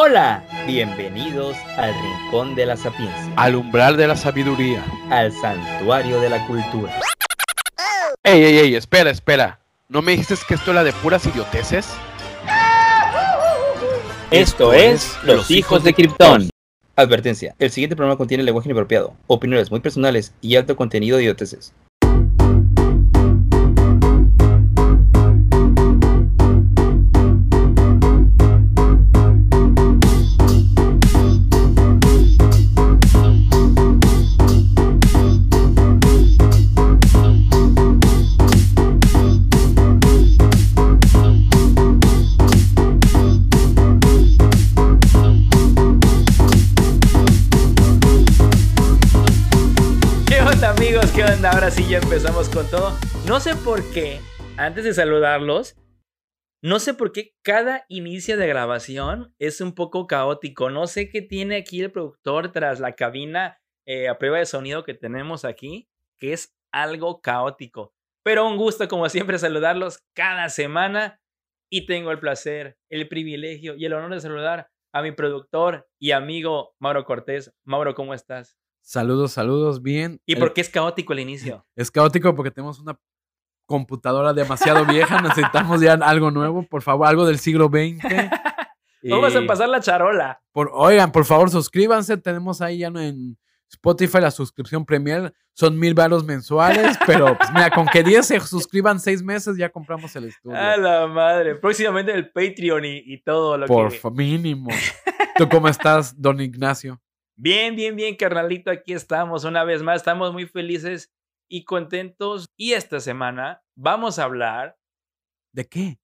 Hola, bienvenidos al Rincón de la Sapiencia, Al umbral de la sabiduría. al Santuario de la Cultura. Ey, ey, ey, espera, espera. ¿No me dijiste que esto era de puras idioteces? Esto es Los Hijos de Krypton. Advertencia, el siguiente programa contiene lenguaje inapropiado, opiniones muy personales y alto contenido de idioteces. Ahora sí ya empezamos con todo. No sé por qué, antes de saludarlos, no sé por qué cada inicio de grabación es un poco caótico. No sé qué tiene aquí el productor tras la cabina eh, a prueba de sonido que tenemos aquí, que es algo caótico. Pero un gusto como siempre saludarlos cada semana y tengo el placer, el privilegio y el honor de saludar a mi productor y amigo Mauro Cortés. Mauro, ¿cómo estás? Saludos, saludos, bien. ¿Y El- por qué es caótico el inicio? Es caótico porque tenemos una computadora demasiado vieja, necesitamos ya algo nuevo, por favor, algo del siglo XX. Vamos a pasar la charola. Por, oigan, por favor, suscríbanse, tenemos ahí ya en Spotify la suscripción Premier, son mil varos mensuales, pero pues, mira, con que 10 se suscriban seis meses ya compramos el estudio. A la madre. Próximamente el Patreon y, y todo lo por que. fa- mínimo. ¿Tú cómo estás, don Ignacio? Bien, bien, bien, carnalito. Aquí estamos una vez más. Estamos muy felices y contentos. Y esta semana vamos a hablar. ¿De qué?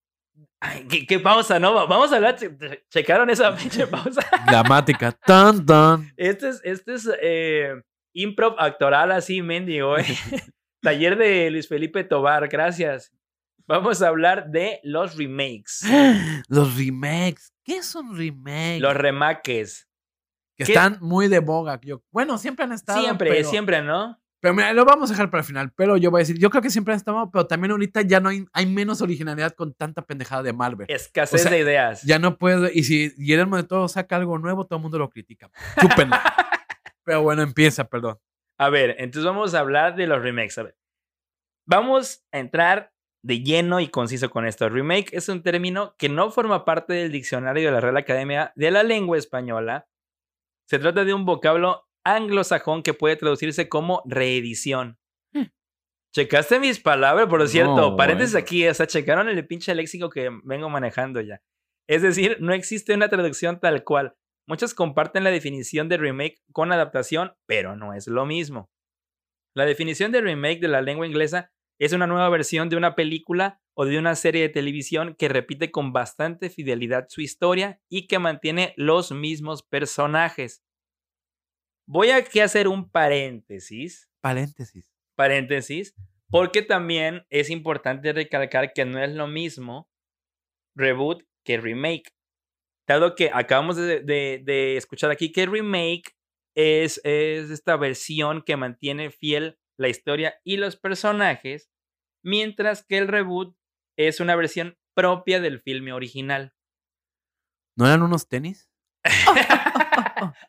Ay, ¿qué, qué pausa, no? Vamos a hablar. che- ¿Checaron esa pinche pausa? Dramática. Tan, tan. Este es, este es eh, improv actoral así, mendigo, ¿eh? Taller de Luis Felipe Tobar, gracias. Vamos a hablar de los remakes, Los remakes. ¿Qué son remakes? los remakes. Que ¿Qué? están muy de boga. Yo, bueno, siempre han estado. Siempre, pero, siempre, ¿no? Pero mira, lo vamos a dejar para el final. Pero yo voy a decir, yo creo que siempre han estado, pero también ahorita ya no hay, hay menos originalidad con tanta pendejada de Marvel. Escasez O sea, de ideas. Ya no puedo. Y si Guillermo de todo saca algo nuevo, todo el mundo lo critica. Chúpenlo. pero bueno, empieza, perdón. A ver, entonces vamos a hablar de los remakes. A ver, vamos a entrar de lleno y conciso con esto. Remake es un término que no forma parte del diccionario de la Real Academia de la Lengua Española. Se trata de un vocablo anglosajón que puede traducirse como reedición. ¿Checaste mis palabras? Por cierto, No, paréntesis bueno. aquí, o sea, checaron el pinche léxico que vengo manejando ya. Es decir, no existe una traducción tal cual. Muchos comparten la definición de remake con adaptación, pero no es lo mismo. La definición de remake de la lengua inglesa es una nueva versión de una película o de una serie de televisión que repite con bastante fidelidad su historia y que mantiene los mismos personajes. Voy aquí a hacer un paréntesis Paréntesis. paréntesis, porque también es importante recalcar que no es lo mismo reboot que remake. Dado que acabamos de, de- de escuchar aquí que remake es, es esta versión que mantiene fiel la historia y los personajes, mientras que el reboot es una versión propia del filme original. ¿No eran unos tenis?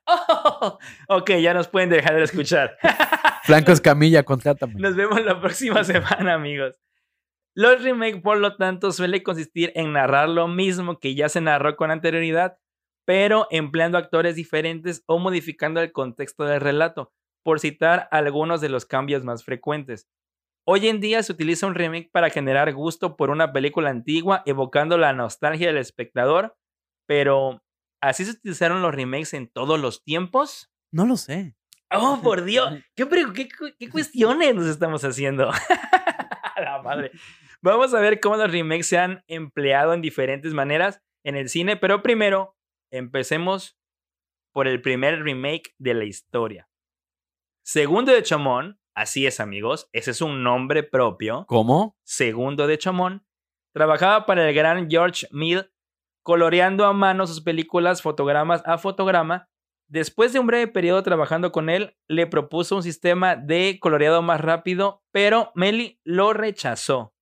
Oh, ok, ya nos pueden dejar de escuchar. Franco Escamilla, contrátame. Nos vemos la próxima semana, amigos. Los remakes, por lo tanto, suele consistir en narrar lo mismo que ya se narró con anterioridad, pero empleando actores diferentes o modificando el contexto del relato, por citar algunos de los cambios más frecuentes. Hoy en día se utiliza un remake para generar gusto por una película antigua, evocando la nostalgia del espectador, pero ¿así se utilizaron los remakes en todos los tiempos? No lo sé. Oh, por Dios. ¿Qué, qué cu- qué cuestiones nos estamos haciendo? La madre. Vamos a ver cómo los remakes se han empleado en diferentes maneras en el cine, pero primero empecemos por el primer remake de la historia. Segundo de Chamón, así es amigos, ese es un nombre propio. ¿Cómo? Segundo de Chamón, trabajaba para el gran George Mill, coloreando a mano sus películas fotogramas a fotograma. Después de un breve periodo trabajando con él, le propuso un sistema de coloreado más rápido, pero Meli lo rechazó.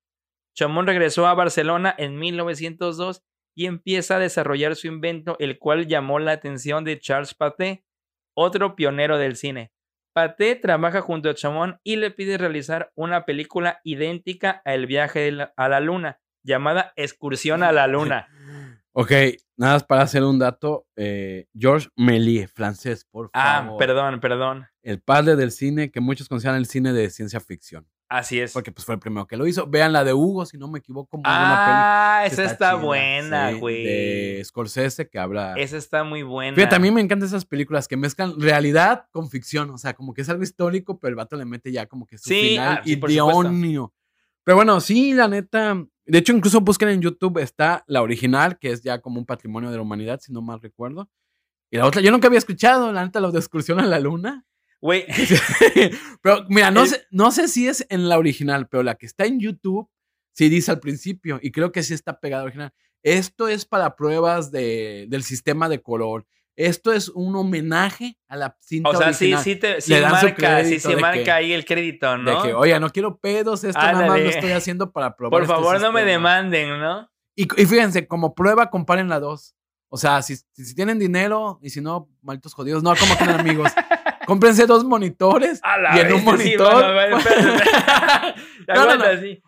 Chamón regresó a Barcelona en 1902 y empieza a desarrollar su invento, el cual llamó la atención de Charles Pathé, otro pionero del cine. Pathé trabaja junto a Chamon y le pide realizar una película idéntica a El viaje la- a la luna, llamada Excursión a la luna. Ok, nada más para hacer un dato. eh, Georges Méliès, francés, por Ah, favor. perdón, perdón. El padre del cine, que muchos consideran el cine de ciencia ficción. Así es. Porque pues fue el primero que lo hizo. Vean la de Hugo, si no me equivoco. Muy buena peli. Ah, que esa está, chida, buena, sí, güey. De Scorsese, que habla. Esa está muy buena. Fíjate, a mí me encantan esas películas que mezclan realidad con ficción. O sea, como que es algo histórico, pero el vato le mete ya como que su Sí, final ah, sí, idóneo. Pero bueno, sí, la neta. De hecho, incluso busquen en YouTube, está la original, que es ya como un patrimonio de la humanidad, si no mal recuerdo. Y la otra, yo nunca había escuchado, la neta, la de excursión a la luna. Güey, pero mira, no El- sé, no sé si es en la original, pero la que está en YouTube sí dice al principio, y creo que sí está pegada al original. Esto es para pruebas de, del sistema de color. Esto es un homenaje a la cinta o sea, sí, original. sí, te, sí dan su marca, sí, sí de marca que- ahí el crédito, ¿no? De que, oye, no quiero pedos, esto nada más lo Ándale. estoy haciendo para probar. Por este favor, no me sistema". demanden, ¿no? Y, y fíjense, como prueba, comparen la dos. O sea, si, si, tienen dinero y si no, malditos jodidos, no, como tienen amigos. Cómprense dos monitores y en un monitor.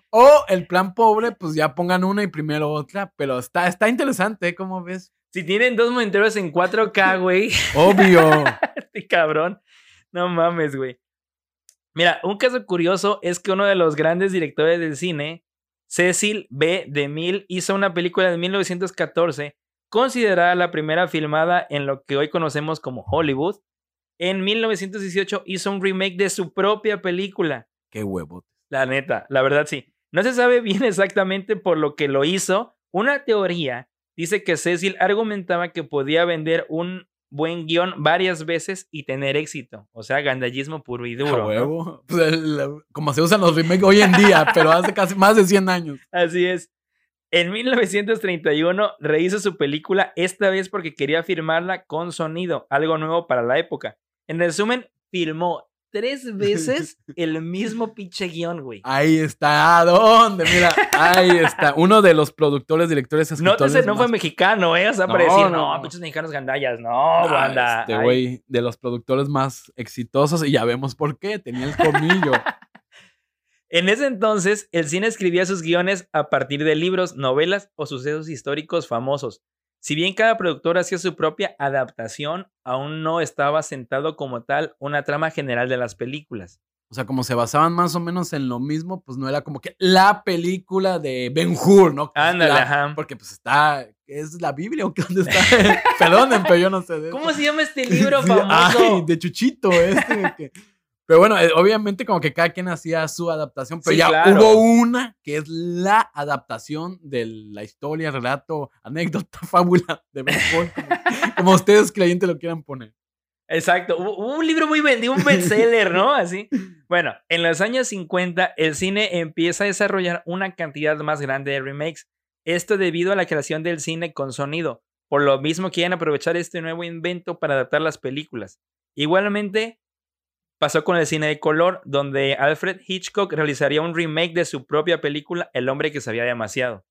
O el plan pobre, pues ya pongan una y primero otra. Pero está, está interesante, ¿eh? ¿cómo ves? Si tienen dos monitores en 4K, güey, Obvio. este cabrón. No mames, güey. Mira, un caso curioso es que uno de los grandes directores del cine, Cecil B. DeMille, hizo una película de 1914, considerada la primera filmada en lo que hoy conocemos como Hollywood. En 1918 hizo un remake de su propia película. Qué huevo. La neta, la verdad sí. No se sabe bien exactamente por lo que lo hizo. Una teoría dice que Cecil argumentaba que podía vender un buen guion varias veces y tener éxito. O sea, gandallismo puro y A duro. ¿no? huevo. Pues el- como se usan los remakes hoy en día, pero hace casi más de 100 años. Así es. En 1931 rehizo su película, esta vez porque quería firmarla con sonido, algo nuevo para la época. En resumen, filmó tres veces el mismo pinche guion, güey. Ahí está. ¿A dónde? Mira, ahí está. Uno de los productores, directores, escritores. Nótese, no fue más- mexicano, ¿eh? O sea, No, para decir, no, no, no. pinches mexicanos gandallas, no, Ah, banda. Este Ay. güey, de los productores más exitosos, y ya vemos por qué. Tenía el colmillo. En ese entonces, el cine escribía sus guiones a partir de libros, novelas o sucesos históricos famosos. Si bien cada productor hacía su propia adaptación, aún no estaba sentado como tal una trama general de las películas. O sea, como se basaban más o menos en lo mismo, pues no era como que la película de Ben Hur, ¿no? Ándale, la- ajá. Porque pues está, ¿es la Biblia o qué dónde está? Perdonen, pero yo no sé de ¿Cómo se llama este libro famoso? Ay, de Chuchito, este. que- Pero bueno, eh, obviamente como que cada quien hacía su adaptación, pero Sí, ya claro. hubo una que es la adaptación de la historia, relato, anécdota, fábula de Hur, como, como ustedes creyentes lo quieran poner. Exacto, hubo, hubo un libro muy vendido, un bestseller, ¿no? Así. Bueno, en los años 50 el cine empieza a desarrollar una cantidad más grande de remakes. Esto debido a la creación del cine con sonido. Por lo mismo quieren aprovechar este nuevo invento para adaptar las películas. Igualmente pasó con el cine de color, donde Alfred Hitchcock realizaría un remake de su propia película El hombre que sabía demasiado.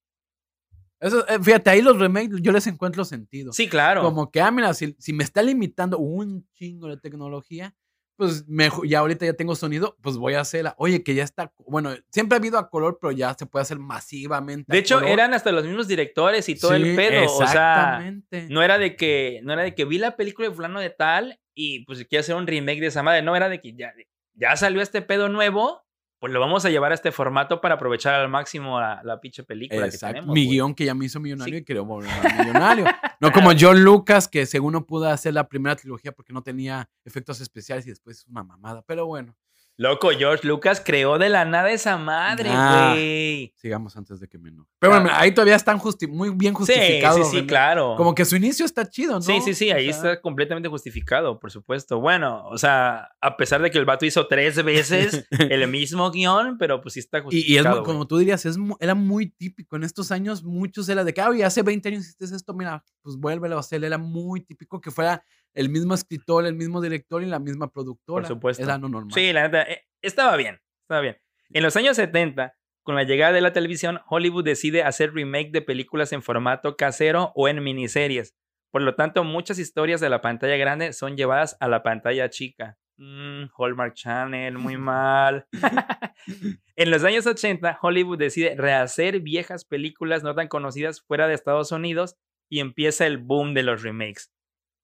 Eso, eh, fíjate, ahí los remakes yo les encuentro sentido. Sí, claro. Como que, ah, mira, si, si me está limitando un chingo de tecnología, pues mejor, ya ahorita ya tengo sonido, pues voy a hacerla. Oye, que ya está, bueno, siempre ha habido a color, pero ya se puede hacer masivamente. De hecho, color. eran hasta los mismos directores y todo Sí, el pedo. O sea, Exactamente. No era de que, no era de que vi la película de fulano de tal y pues quiero hacer un remake de esa madre. No, era de que ya, ya salió este pedo nuevo, pues lo vamos a llevar a este formato para aprovechar al máximo la, la pinche película que Exacto. tenemos. Mi guion que ya me hizo millonario Sí. y quería volver a millonario. No como John Lucas, que según no pudo hacer la primera trilogía porque no tenía efectos especiales y después es una mamada. Pero bueno, Loco, George Lucas creó de la nada esa madre, Nah. güey. sigamos antes de que me enoje. Pero bueno, ahí todavía están justi- muy bien Sí, justificados. sí, sí, remakes. claro. Como que su inicio está chido, ¿no? Sí, sí, sí, O ahí sea, está completamente justificado, por supuesto. Bueno, o sea, a pesar de que el vato hizo tres veces el mismo guion, pero pues sí está Y, y es justificado. como tú dirías, es era muy típico. En estos años, muchos era de que, oye, hace 20 años hiciste esto, mira, pues vuélvelo a hacer. Era muy típico que fuera el mismo escritor, el mismo director y la misma productora. supuesto. Era lo normal. Sí, la neta, eh, estaba bien, estaba bien. En los años 70, con la llegada de la televisión, Hollywood decide hacer remake de películas en formato casero o en miniseries. Por lo tanto, muchas historias de la pantalla grande son llevadas a la pantalla chica. Mm, Hallmark Channel, muy mal. en los años 80, Hollywood decide rehacer viejas películas no tan conocidas fuera de Estados Unidos y empieza el boom de los remakes.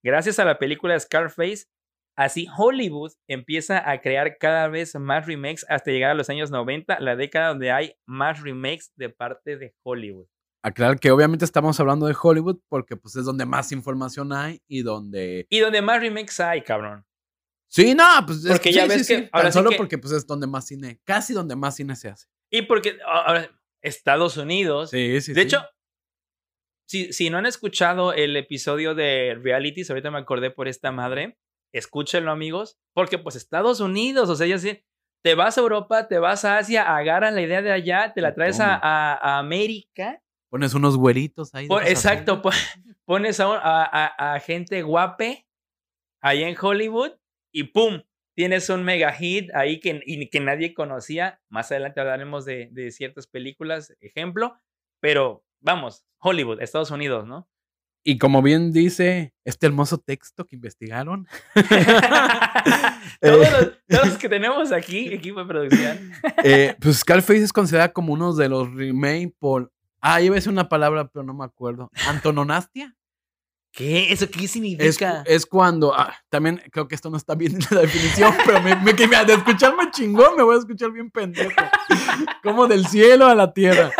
Gracias a la película Scarface, así Hollywood empieza a crear cada vez más remakes hasta llegar a los años 90, la década donde hay más remakes de parte de Hollywood. Aclarar que obviamente estamos hablando de Hollywood porque pues es donde más información hay y donde... Y donde más remakes hay, cabrón. Sí, no, pues es Porque ya sí, ves sí, que sí, ahora tan solo que- porque pues es donde más cine, casi donde más cine se hace. Y porque ahora, Estados Unidos. Sí, sí, de sí. hecho, si, si no han escuchado el episodio de Realities, ahorita me acordé por esta madre, escúchenlo, amigos, porque pues Estados Unidos, o sea, ya sí, te vas a Europa, te vas a Asia, agarras la idea de allá, te la traes a, a- a América. pones unos güeritos ahí. pon- exacto, pon- pones a, gente guape allá en Hollywood y ¡pum! Tienes un mega hit ahí que, y que nadie conocía. Más adelante hablaremos de, de ciertas películas, ejemplo. Pero vamos, Hollywood, Estados Unidos, ¿no? Y como bien dice este hermoso texto que investigaron. todos, Eh, los, todos los que tenemos aquí, equipo de producción. eh, pues Scarface es considerada como uno de los remake por. Ah, iba a decir una palabra, pero no me acuerdo. ¿Antononastia? ¿Qué? ¿Eso qué significa? es cuando. ah, también creo que esto no está bien en la definición, pero me, me- de escucharme chingón me voy a escuchar bien pendejo. Como del cielo a la tierra.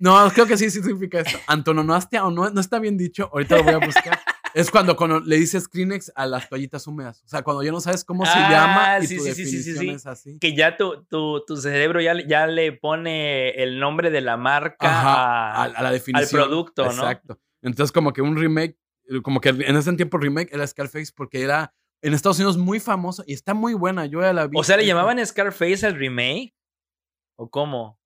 No, creo que sí, sí significa esto. Antononastia, o no, no está bien dicho, ahorita lo voy a buscar. Es cuando, cuando le dices Kleenex a las toallitas húmedas. O sea, cuando ya no sabes cómo se Ah, llama y sí, tu sí, sí, sí, sí, definición sí. es así. que ya tu, tu, tu cerebro ya, le- ya le pone el nombre de la marca Ajá, a- a, a la definición. producto, ¿no? Exacto. Entonces, como que un remake, como que en ese tiempo remake era Scarface porque era en Estados Unidos muy famoso y está muy buena. Yo ya la vi. O sea, ¿le Esa- llamaban Scarface al remake? ¿O cómo?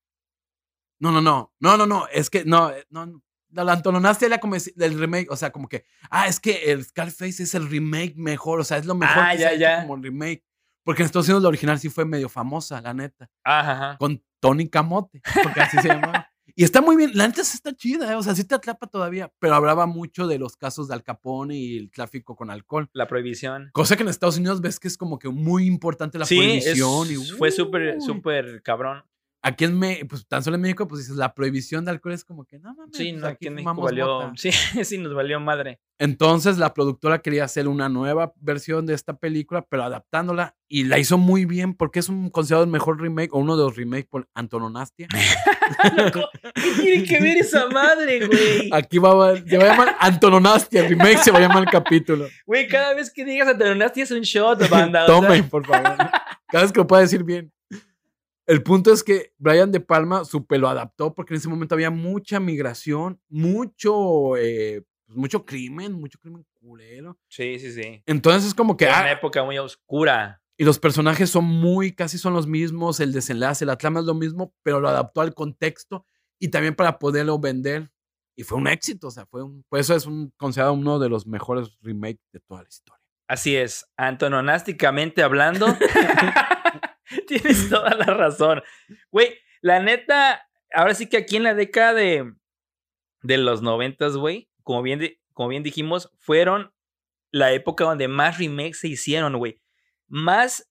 No, no, no. No, no, no. Es que no, eh, no. La antononastia era como del remake. O sea, como que, ah, es que el Scarface es el remake mejor. O sea, es lo mejor Ah, que ya, se ya. como remake. Porque en Estados Unidos la original sí fue medio famosa, la neta. Ajá, ajá. Con Tony Camote, porque así se llamaba. Y está muy bien, la neta sí está chida, ¿eh? o sea, sí te atrapa todavía, pero hablaba mucho de los casos de Al Capone y el tráfico con alcohol. La prohibición. Cosa que en Estados Unidos ves que es como que muy importante la sí, es- prohibición. y, fue súper, súper cabrón. Aquí en México, pues tan solo en México, pues dices, la prohibición de alcohol es como que, no mames, Sí, pues, no, aquí en México valió. mota". Sí, sí, nos valió madre. Entonces la productora quería hacer una nueva versión de esta película, pero adaptándola y la hizo muy bien porque es un considerado el mejor remake o uno de los remakes por Antononastia. Loco, ¿Qué tiene que ver esa madre, güey? Aquí va, a- se va a llamar Antononastia, el remake se va a llamar el capítulo. Güey, cada vez que digas Antononasti es un shot, banda. o sea, Tomen, por favor. Cada vez que lo pueda decir bien. El punto es que Brian De Palma super lo adaptó porque en ese momento había mucha migración, mucho, eh, pues, mucho crimen, mucho crimen culero. Sí, sí, sí. Entonces es como que... Era ah, una época muy oscura. y los personajes son muy, casi son los mismos, el desenlace, la trama es lo mismo, pero lo adaptó al contexto y también para poderlo vender. Y fue un éxito, o sea, fue un, por eso es un, considerado uno de los mejores remakes de toda la historia. Así es, antononásticamente hablando, tienes toda la razón. Güey, la neta, ahora sí que aquí en la década de, de los noventas, güey, como bien, como bien dijimos, fueron la época donde más remakes se hicieron, güey. Más,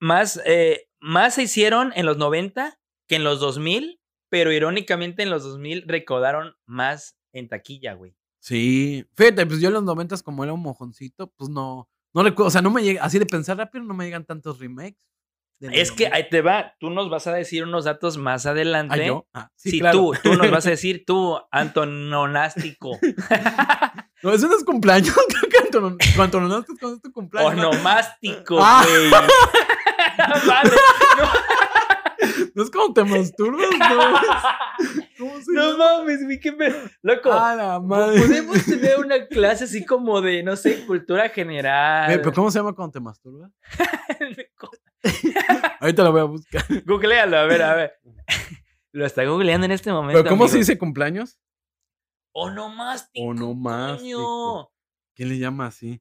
más, eh, más se hicieron en los 90 que en los 2000, pero irónicamente en los 2000 recaudaron más en taquilla, güey. Sí, fíjate, pues yo en los noventas como era un mojoncito, pues no, no recuerdo, o sea, no me llega, así de pensar rápido, no me llegan tantos remakes. Es que 90. ahí te va, tú nos vas a decir unos datos más Ah, adelante. ¿yo? Ah, sí, Sí, claro. tú, tú nos vas a decir, tú, antononástico, No, eso no es cumpleaños, creo que Antonon, es tu cumpleaños. ¿no? onomástico, Ah. güey. Vale, No es como te masturbas, no. ¿Cómo se no, no mames, güey, qué pedo. Loco, Ah, la madre. podemos tener una clase así como de, no sé, cultura general. ¿Pero cómo se llama cuando te masturbas? Ahorita lo voy a buscar. Googlealo, a ver, a ver. Lo está googleando en este momento. ¿Pero cómo se dice cumpleaños? Onomástico. Onomástico. ¿Quién le llama así?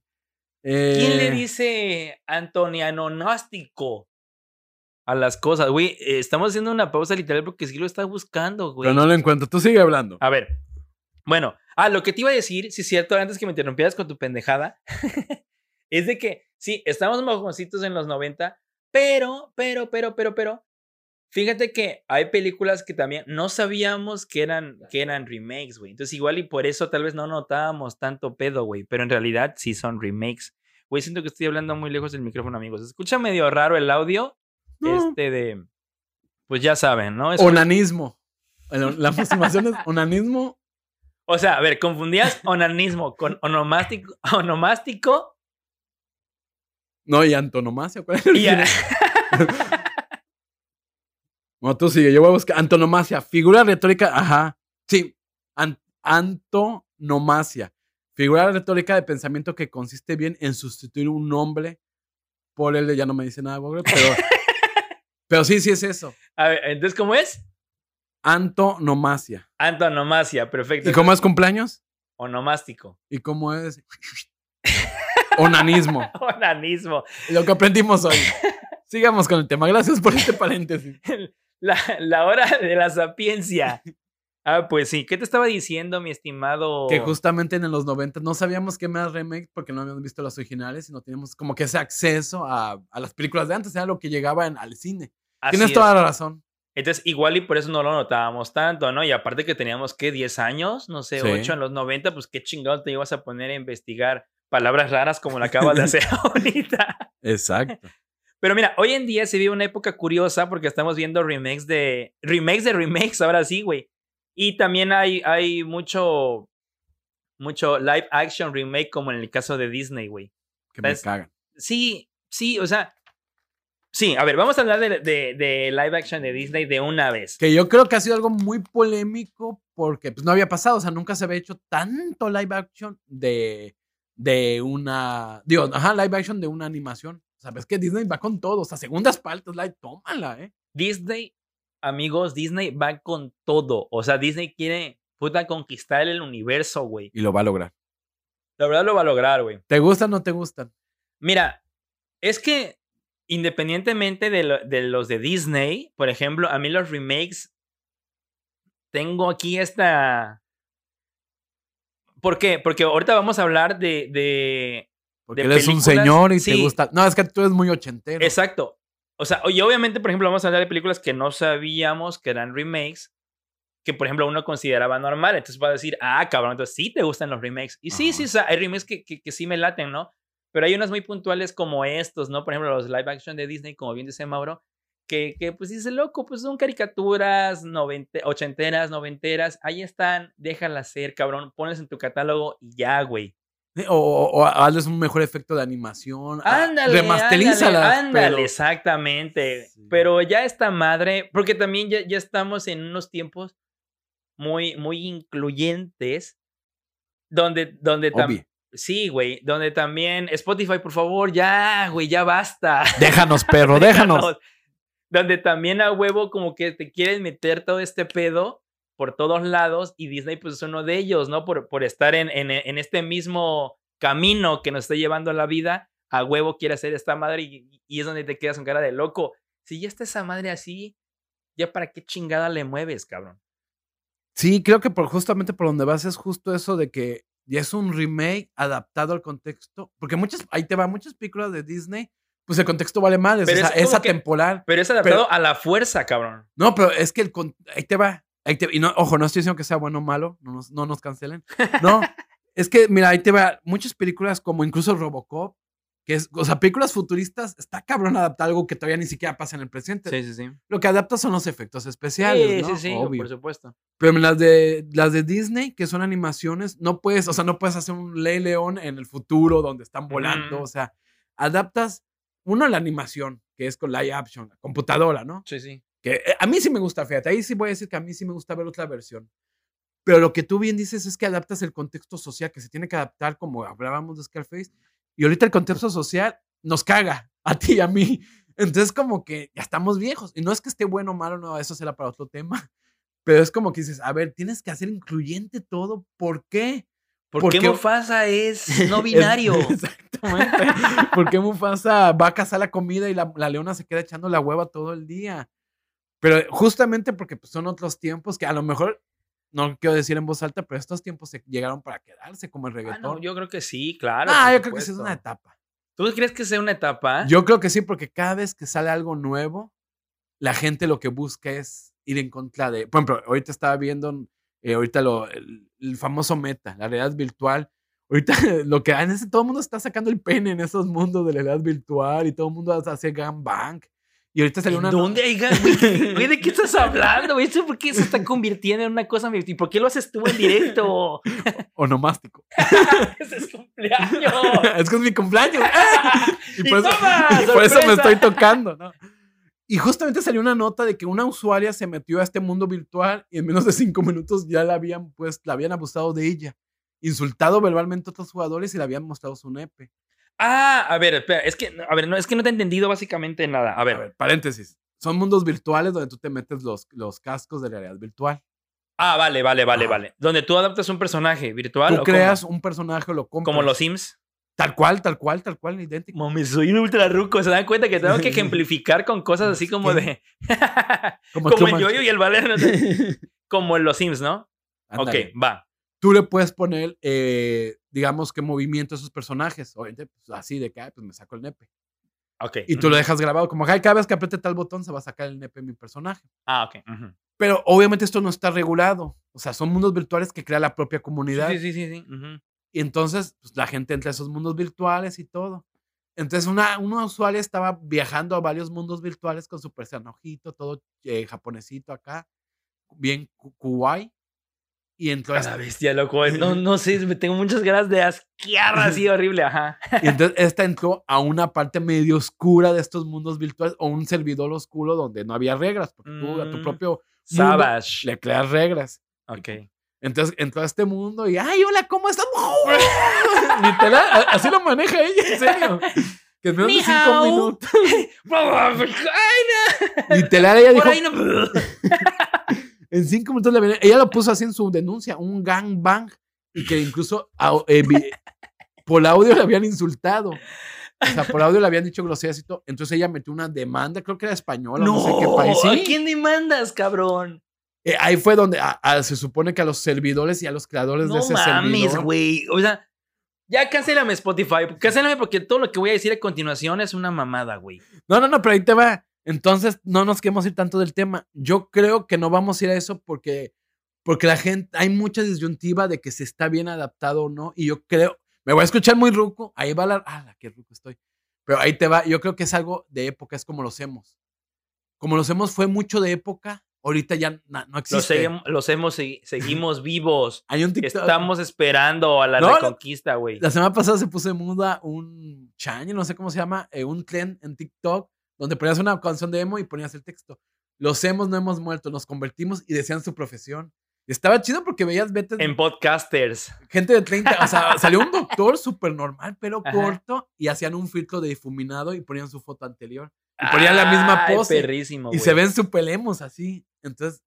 ¿Quién le Eh, dice antonianonástico? A las cosas, güey. eh, Estamos haciendo una pausa literal porque sí lo está buscando, güey. Pero no lo encuentro. Tú sigue hablando. A ver. Bueno, ah, lo que te iba a decir, sí es cierto, antes que me interrumpieras con tu pendejada, es de que sí, estamos mojoncitos en los 90, pero, pero, pero, pero, pero, fíjate que hay películas que también no sabíamos que eran, que eran remakes, güey. Entonces, igual y por eso tal vez no notábamos tanto pedo, güey, pero en realidad sí son remakes. Güey, siento que estoy hablando muy lejos del micrófono, amigos. Escucha medio raro el audio, No. este de, pues ya saben, ¿no? Es Onanismo. La aproximación es onanismo. O sea, a ver, confundías onanismo con onomástico, onomástico No, y antonomasia. ¿Cuál es el y a- original? No, tú sigue. Yo voy a buscar antonomasia. Figura retórica. Ajá. Sí. an- antonomasia. Figura retórica de pensamiento que consiste bien en sustituir un nombre por el de ya no me dice nada, Google, pero, pero sí, sí es eso. A ver, entonces, ¿cómo es? Antonomasia. Antonomasia, perfecto. ¿Y cómo es cumpleaños? Onomástico. ¿Y cómo es? Onanismo. Onanismo. Lo que aprendimos hoy. Sigamos con el tema. Gracias por este paréntesis. La, la hora de la sapiencia. Ah, pues sí. ¿Qué te estaba diciendo, mi estimado? Que justamente en los 90 no sabíamos qué más remake porque no habíamos visto las originales y no teníamos como que ese acceso a, a las películas de antes. Era lo que llegaba en- al cine. Así Tienes es. toda la razón. Entonces, igual y por eso no lo notábamos tanto, ¿no? Y aparte que teníamos, ¿qué? 10 años, no sé, Sí. 8 en los 90, pues qué chingados te ibas a poner a investigar palabras raras como la acabas de hacer ahorita. Exacto. Pero mira, hoy en día se vive una época curiosa porque estamos viendo remakes de remakes de remakes, ahora sí, güey. Y también hay, hay mucho, mucho live action remake como en el caso de Disney, güey. Que me cagan. Sí, sí, o sea, sí, a ver, vamos a hablar de, de- de live action de Disney de una vez. Que yo creo que ha sido algo muy polémico porque pues, no había pasado. O sea, nunca se había hecho tanto live action de, de una. Digo, ajá, live action de una animación. O sea, ves que Disney va con todo. O sea, segundas partes, live, tómala, ¿eh? Disney, amigos, Disney va con todo. O sea, Disney quiere, puta, conquistar el universo, güey. Y lo va a lograr. La verdad lo va a lograr, güey. ¿Te gustan o no te gustan? Mira, es que independientemente de, lo- de los de Disney, por ejemplo, a mí los remakes, tengo aquí esta... ¿Por qué? Porque ahorita vamos a hablar de... de... Porque De eres un señor y te sí. gusta. No, es que tú eres muy ochentero. Exacto. O sea, y obviamente, por ejemplo, vamos a hablar de películas que no sabíamos que eran remakes, que por ejemplo uno consideraba normal. Entonces va a decir, ah, cabrón, entonces sí te gustan los remakes. Y sí, sí, Ajá. o sea, hay remakes que, que, que sí me laten, ¿no? Pero hay unas muy puntuales como estos, ¿no? Por ejemplo, los live action de Disney, como bien dice Mauro, que, que pues dice, loco, pues son caricaturas ochenteras, noventeras, ahí están, déjalas ser, cabrón, pones en tu catálogo y ya, güey. O, o- o hazles un mejor efecto de animación. Ándale, Remasterízalas. ándale, pero- exactamente. Sí. Pero ya esta madre, porque también ya, ya estamos en unos tiempos muy, muy incluyentes, donde, donde también, sí, güey, donde también, Spotify, por favor, ya, güey, ya basta. Déjanos, perro, déjanos. Donde también a huevo como que te quieren meter todo este pedo por todos lados y Disney pues es uno de ellos, ¿no? Por, por estar en, en, en este mismo camino que nos está llevando a la vida, a huevo quiere hacer esta madre y, y es donde te quedas con cara de loco. Si ya está esa madre así, ya para qué chingada le mueves, cabrón. Sí, creo que por justamente por donde vas es justo eso de que ya es un remake adaptado al contexto. Porque muchas, ahí te va, muchas películas de Disney, pues el contexto vale madres. Pero o sea, es atemporal. Pero es adaptado a la fuerza, cabrón. No, pero es que el ahí te va. ahí te- y no, ojo, no estoy diciendo que sea bueno o malo, no nos, no nos cancelen. No, es que, mira, ahí te va. Muchas películas, como incluso Robocop, que es, o sea, películas futuristas, está cabrón adaptar algo que todavía ni siquiera pasa en el presente. sí, sí. Lo que adapta son los efectos especiales. Sí, ¿no? sí, sí, Obvio. por supuesto. Pero las de, las de Disney, que son animaciones, no puedes, o sea, no puedes hacer un Ley León en el futuro donde están volando. Ujú. O sea, adaptas, uno, la animación, que es con live action, la computadora, ¿no? Sí, sí. Que eh, a mí sí me gusta, fíjate, ahí sí voy a decir que a mí sí me gusta ver otra versión. Pero lo que tú bien dices es que adaptas el contexto social, que se tiene que adaptar, como hablábamos de Scarface. Y ahorita el contexto social nos caga, a ti y a mí. Entonces, como que ya estamos viejos. Y no es que esté bueno o malo, no, eso será para otro tema. Pero es como que dices, a ver, tienes que hacer incluyente todo. ¿Por qué? ¿Por Porque- qué Mufasa es no binario? Exactamente. ¿Por qué Mufasa va a cazar la comida y la, la leona se queda echando la hueva todo el día? Pero justamente porque pues, son otros tiempos que a lo mejor, no quiero decir en voz alta, pero estos tiempos se llegaron para quedarse, como el Ah, reggaetón. no, yo creo que sí, claro. Ah, yo creo que sí es una etapa. ¿Tú crees que sea una etapa? Yo creo que sí, porque cada vez que sale algo nuevo, la gente lo que busca es ir en contra de. Por ejemplo, ahorita estaba viendo, eh, ahorita lo, el, el famoso meta, la realidad virtual. Ahorita lo que en ese, todo el mundo está sacando el pene en esos mundos de la realidad virtual y todo el mundo hace gangbang. Y ahorita salió ¿En una. ¿Dónde gan- güey? ¿De qué estás hablando? ¿Por qué se está convirtiendo en una cosa? ¿Y por qué lo haces tú en directo? Onomástico. ¡Ese es cumpleaños! es que es mi cumpleaños. y ¡Y por eso, y por eso me estoy tocando, ¿no? Y justamente salió una nota de que una usuaria se metió a este mundo virtual y en menos de cinco minutos ya la habían, pues, la habían abusado de ella. Insultado verbalmente a otros jugadores y le habían mostrado su nepe. Ah, a ver, espera, es que, a ver, no, es que no te he entendido básicamente nada. A ver, A ver, paréntesis. Son mundos virtuales donde tú te metes los, los cascos de realidad virtual. ah, vale, vale, vale, vale. Donde tú adaptas un personaje virtual. Tú o creas un personaje o lo compras. como los Sims. Tal cual, tal cual, tal cual, idéntico. Mami, soy un ultra ruco. Se dan cuenta que tengo que ejemplificar con cosas así como de. Como, como el yoyo y el balón. no sé. Como en los Sims, ¿no? Ándale. Ok, va. Tú le puedes poner, eh, digamos, qué movimiento a esos personajes. Obviamente, pues, así de que, pues me saco el nepe. Ok. Y tú lo dejas grabado, como ay, cada vez que apriete tal botón se va a sacar el nepe de mi personaje. Ah, ok. ujú. Pero obviamente esto no está regulado. O sea, son mundos virtuales que crea la propia comunidad. Sí, sí, sí, sí. ujú. Y entonces, pues, la gente entra a esos mundos virtuales y todo. Entonces, una, una usuaria estaba viajando a varios mundos virtuales con su personajito, todo eh, japonesito acá, bien kawaii. Y entró, a la bestia, loco. No, no sé, me tengo muchas ganas de asquear así horrible, ajá. y entonces esta entró a una parte medio oscura de estos mundos virtuales o un servidor oscuro donde no había reglas, porque tú a tu Mm. propio Savage. le creas reglas. Ok. Entonces entró a este mundo y, ay, hola, ¿cómo estás? Literal, así lo maneja ella, en serio. Que en menos de cinco minutos. Literal, ella dijo. En cinco minutos le venía- ella lo puso así en su denuncia, un gangbang, y que incluso au- eh, por audio le habían insultado. O sea, por audio le habían dicho groserías y todo. Entonces ella metió una demanda, creo que era española, no, sé qué país. ¿A Sí. quién demandas, cabrón? Eh, ahí fue donde a- a- se supone que a los servidores y a los creadores de No ese mames, servidor. güey. O sea, ya cancélame Spotify. Cancélame porque todo lo que voy a decir a continuación es una mamada, güey. No, no, no, pero ahí te va. Entonces, no nos queremos ir tanto del tema. Yo creo que no vamos a ir a eso porque, porque la gente, hay mucha disyuntiva de que se está bien adaptado o no. Y yo creo, me voy a escuchar muy ruco. Ahí va la, ah, qué ruco estoy. Pero ahí te va. Yo creo que es algo de época, es como los hemos. Como los hemos fue mucho de época, ahorita ya na- no existe. los hemos, segui- seguimos vivos. Hay un TikTok. Estamos esperando a la No, reconquista, güey. La semana pasada se puso de moda un chaño, no sé cómo se llama, eh, un tren en TikTok, donde ponías una canción de emo y ponías el texto. Los hemos no hemos muerto, nos convertimos y decían su profesión. Y estaba chido porque veías vete, En podcasters. gente de 30, o sea, salió un doctor súper normal, pero Ajá. corto, y hacían un filtro de difuminado y ponían su foto anterior. Y ponían la misma pose. perrísimo, Y se ven súper emos así. Entonces,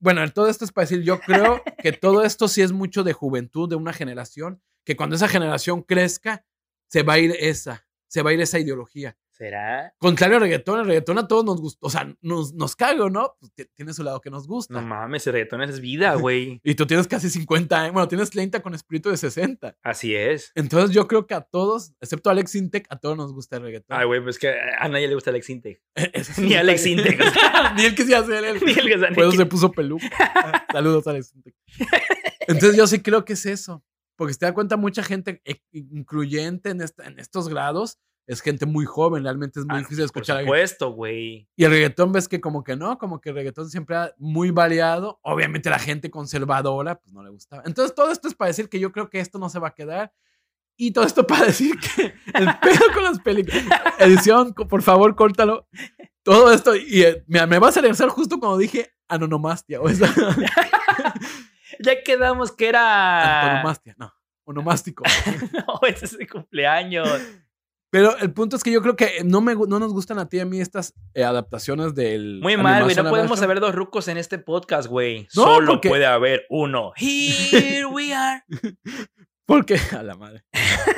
bueno, todo esto es para decir, yo creo que todo esto sí es mucho de juventud, de una generación, que cuando esa generación crezca, se va a ir esa, se va a ir esa ideología. ¿Será? Contrario al reggaetón, el reggaetón a todos nos gusta, o sea, nos, nos caga, ¿no? Pues ti- tiene su lado que nos gusta. No mames, el reggaetón es vida, güey. y tú tienes casi 50 años, bueno, tienes 30 con espíritu de 60. Así es. Entonces yo creo que a todos, excepto a Alex Intec, a todos nos gusta el reggaetón. Ay, güey, pues que a nadie le gusta Alex Intec. Ni Alex. Intec. o sea, Ni él quisiera ser él. ni el que Por eso se puso peluca. Saludos, Alex. Entonces yo sí creo que es eso. Porque si te das cuenta, mucha gente eh, incluyente en, esta- en estos grados es gente muy joven. Realmente es muy Ah, difícil Por escuchar. alguien. supuesto, güey. Y el reggaetón ves que como que no, como que el reggaetón siempre era muy variado. Obviamente la gente conservadora, pues no le gustaba. Entonces todo esto es para decir que yo creo que esto no se va a quedar. Y todo esto para decir que el pedo con las películas. Edición, por favor, córtalo. Todo esto. Y eh, mira, me vas a regresar justo cuando dije anonomastia. O esa, Ya quedamos que era. antonomastia, no. Onomástico. No, ese es el cumpleaños. Pero el punto es que yo creo que no, me, no nos gustan a ti y a mí estas eh, adaptaciones del. Muy mal, güey. No podemos action. haber dos rucos en este podcast, güey. No, Solo porque- puede haber uno. Here we are. Porque, a la madre.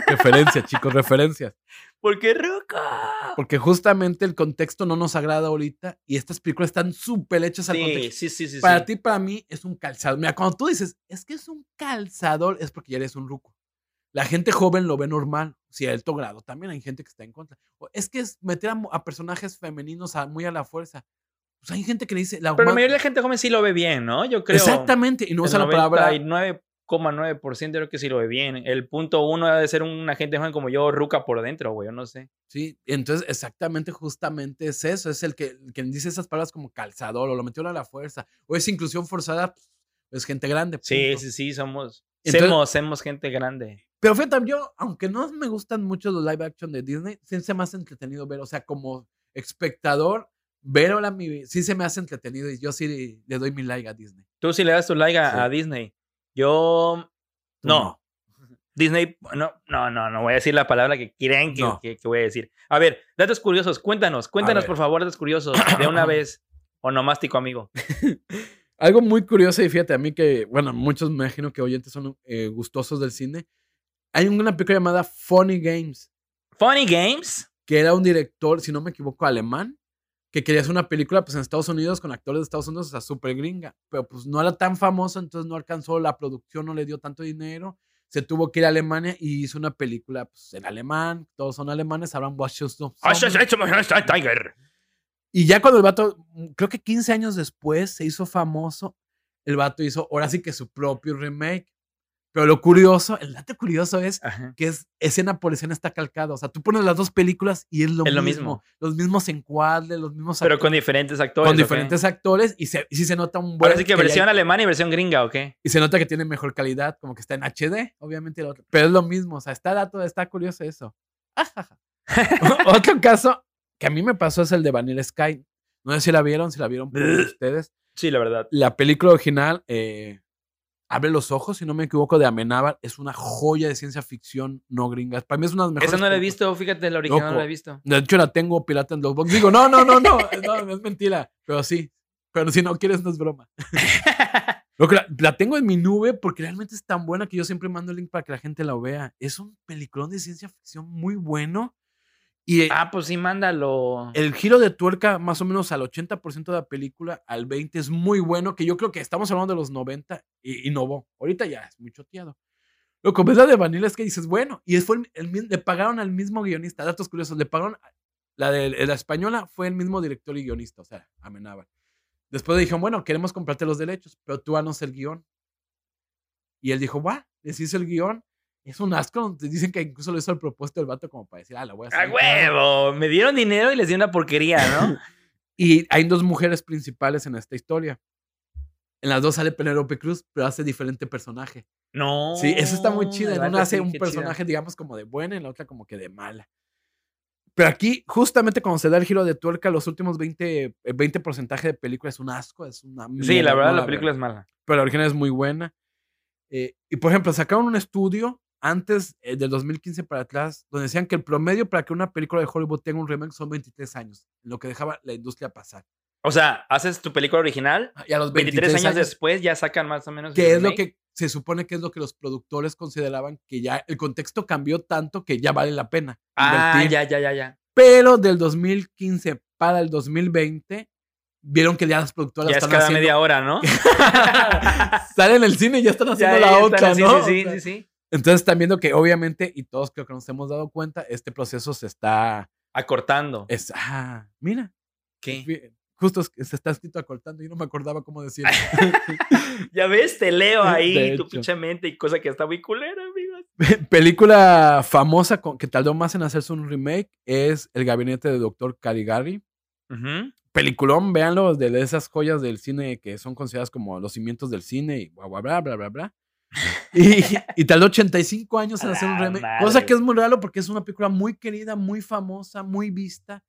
referencias, chicos, referencias. Porque ruco. Porque justamente el contexto no nos agrada ahorita y estas películas están súper hechas al contexto. sí, sí, sí. Para sí. ti, para mí, es un calzador. Mira, cuando tú dices, es que es un calzador, es porque ya eres un ruco. La gente joven lo ve normal, cierto grado. También hay gente que está en contra. Es que es meter a, personajes femeninos a- muy a la fuerza. Pues hay gente que le dice. La Pero la ma- mayoría de la gente joven sí lo ve bien, ¿no? Yo creo. Exactamente, y no usa la palabra. 99,9% creo que sí lo ve bien. El punto uno debe ser una gente joven como yo, ruca por dentro, güey. Yo no sé. Sí, entonces exactamente, justamente es eso. Es el que, dice esas palabras como calzador o lo metió a la fuerza. O es inclusión forzada, pues, es gente grande. Sí, punto. sí, sí, somos. Entonces- Semos, semos gente grande. Pero fíjate, yo, aunque no me gustan mucho los live action de Disney, sí se me hace entretenido ver, o sea, como espectador, ver ahora mi, sí se me hace entretenido y yo sí le doy mi like a Disney. Tú sí le das tu like a, Sí. a Disney. Yo. No. Disney, no, no, no, no voy a decir la palabra que creen que, No. que- que voy a decir. A ver, datos curiosos, cuéntanos, cuéntanos por favor datos curiosos de una vez. Onomástico, amigo. Algo muy curioso y fíjate, a mí que, bueno, muchos me imagino que oyentes son eh, gustosos del cine. Hay una película llamada Funny Games, Funny Games. que era un director, si no me equivoco, alemán, que quería hacer una película pues en Estados Unidos con actores de Estados Unidos, o sea, súper gringa, pero pues no era tan famoso, entonces no alcanzó la producción, no le dio tanto dinero, se tuvo que ir a Alemania y hizo una película pues en alemán, todos son alemanes, hablan Washington. Tiger. Y ya cuando el vato, creo que 15 años después se hizo famoso, el vato hizo ahora sí que su propio remake. Pero lo curioso, el dato curioso es Ajá. que es escena por escena está calcado. O sea, tú pones las dos películas y es lo, Es lo mismo. Los mismos encuadres, los mismos Pero con diferentes actores. con diferentes actores y, se, y sí se nota un buen. Ahora sí que ya- versión alemana y versión gringa, ¿o qué? y se nota que tiene mejor calidad, como que está en HD, obviamente. el otro. Pero es lo mismo, o sea, está dato, está curioso eso. Otro caso que a mí me pasó es el de Vanilla Sky. No sé si la vieron, si la vieron por ustedes. Sí, la verdad. La película original, eh, Abre los ojos, si no me equivoco, de Amenábar, es una joya de ciencia ficción no gringa. Para mí es una de las mejores. Esa no la he visto, fíjate, la original no la he visto. De hecho, la tengo pirata en Dropbox. Digo, no, no, no, no, no, no es mentira. Pero sí. Pero si no quieres, no es broma. Lo que la, la tengo en mi nube porque realmente es tan buena que yo siempre mando el link para que la gente la vea. Es un peliculón de ciencia ficción muy bueno. Y ah, pues sí, mándalo. el giro de tuerca, más o menos al 80% de la película, al 20% es muy bueno. Que yo creo que estamos hablando de los 90 y innovó. Ahorita ya es muy choteado. Lo que ves la de Vanilla es que dices, bueno, y fue el, le pagaron al mismo guionista. Datos curiosos, le pagaron. La de la española fue el mismo director y guionista, o sea, Amenábar. Después le dijeron, bueno, queremos comprarte los derechos, pero tú danos el guion. Y él dijo, va, les hizo el guion. Es un asco. te Dicen que incluso lo hizo el propósito del vato como para decir, ah, la voy a hacer. ¡A huevo! Me dieron dinero y les di una porquería, ¿no? Y hay dos mujeres principales en esta historia. En las dos sale Penélope Cruz, pero hace diferente personaje. No. Sí, eso está muy chido. En una hace un chida. personaje, digamos, como de buena, en la otra como que de mala. Pero aquí, justamente cuando se da el giro de tuerca, los últimos 20, eh, 20 porcentaje de película es un asco, es una Sí, la verdad, la película es mala. Pero la original es muy buena. Eh, y por ejemplo, sacaron un estudio antes eh, del 2015 para atrás, donde decían que el promedio para que una película de Hollywood tenga un remake son 23 años, lo que dejaba la industria pasar. O sea, haces tu película original, Y a los 23, años, después ya sacan más o menos. que es lo que se supone que es lo que los productores consideraban que ya el contexto cambió tanto que ya vale la pena. Ah, invertir. ya, ya, ya, ya. Pero del 2015 para el 2020 vieron que ya las productoras Ya es están cada haciendo media hora, ¿no? salen en el cine y ya están haciendo Ya, la ya otra, ¿no? Sí, sí, sí, sí. Entonces están viendo que obviamente y todos creo que nos hemos dado cuenta, este proceso se está Acortando. es ah, mira, ¿Qué? fi- justo se está escrito acortando y no me acordaba cómo decirlo. Ya ves, te leo De ahí tu pinche mente y cosa que está muy culera, amigos. Película famosa con, que tardó más en hacerse un remake es El gabinete del doctor Caligari. Ujú. Peliculón, véanlo, de esas joyas del cine que son consideradas como los cimientos del cine y bla, bla, bla, bla, bla, bla. Y, y tardó 85 años en hacer un la remake. Cosa que es muy raro porque es una película muy querida, muy famosa, muy vista.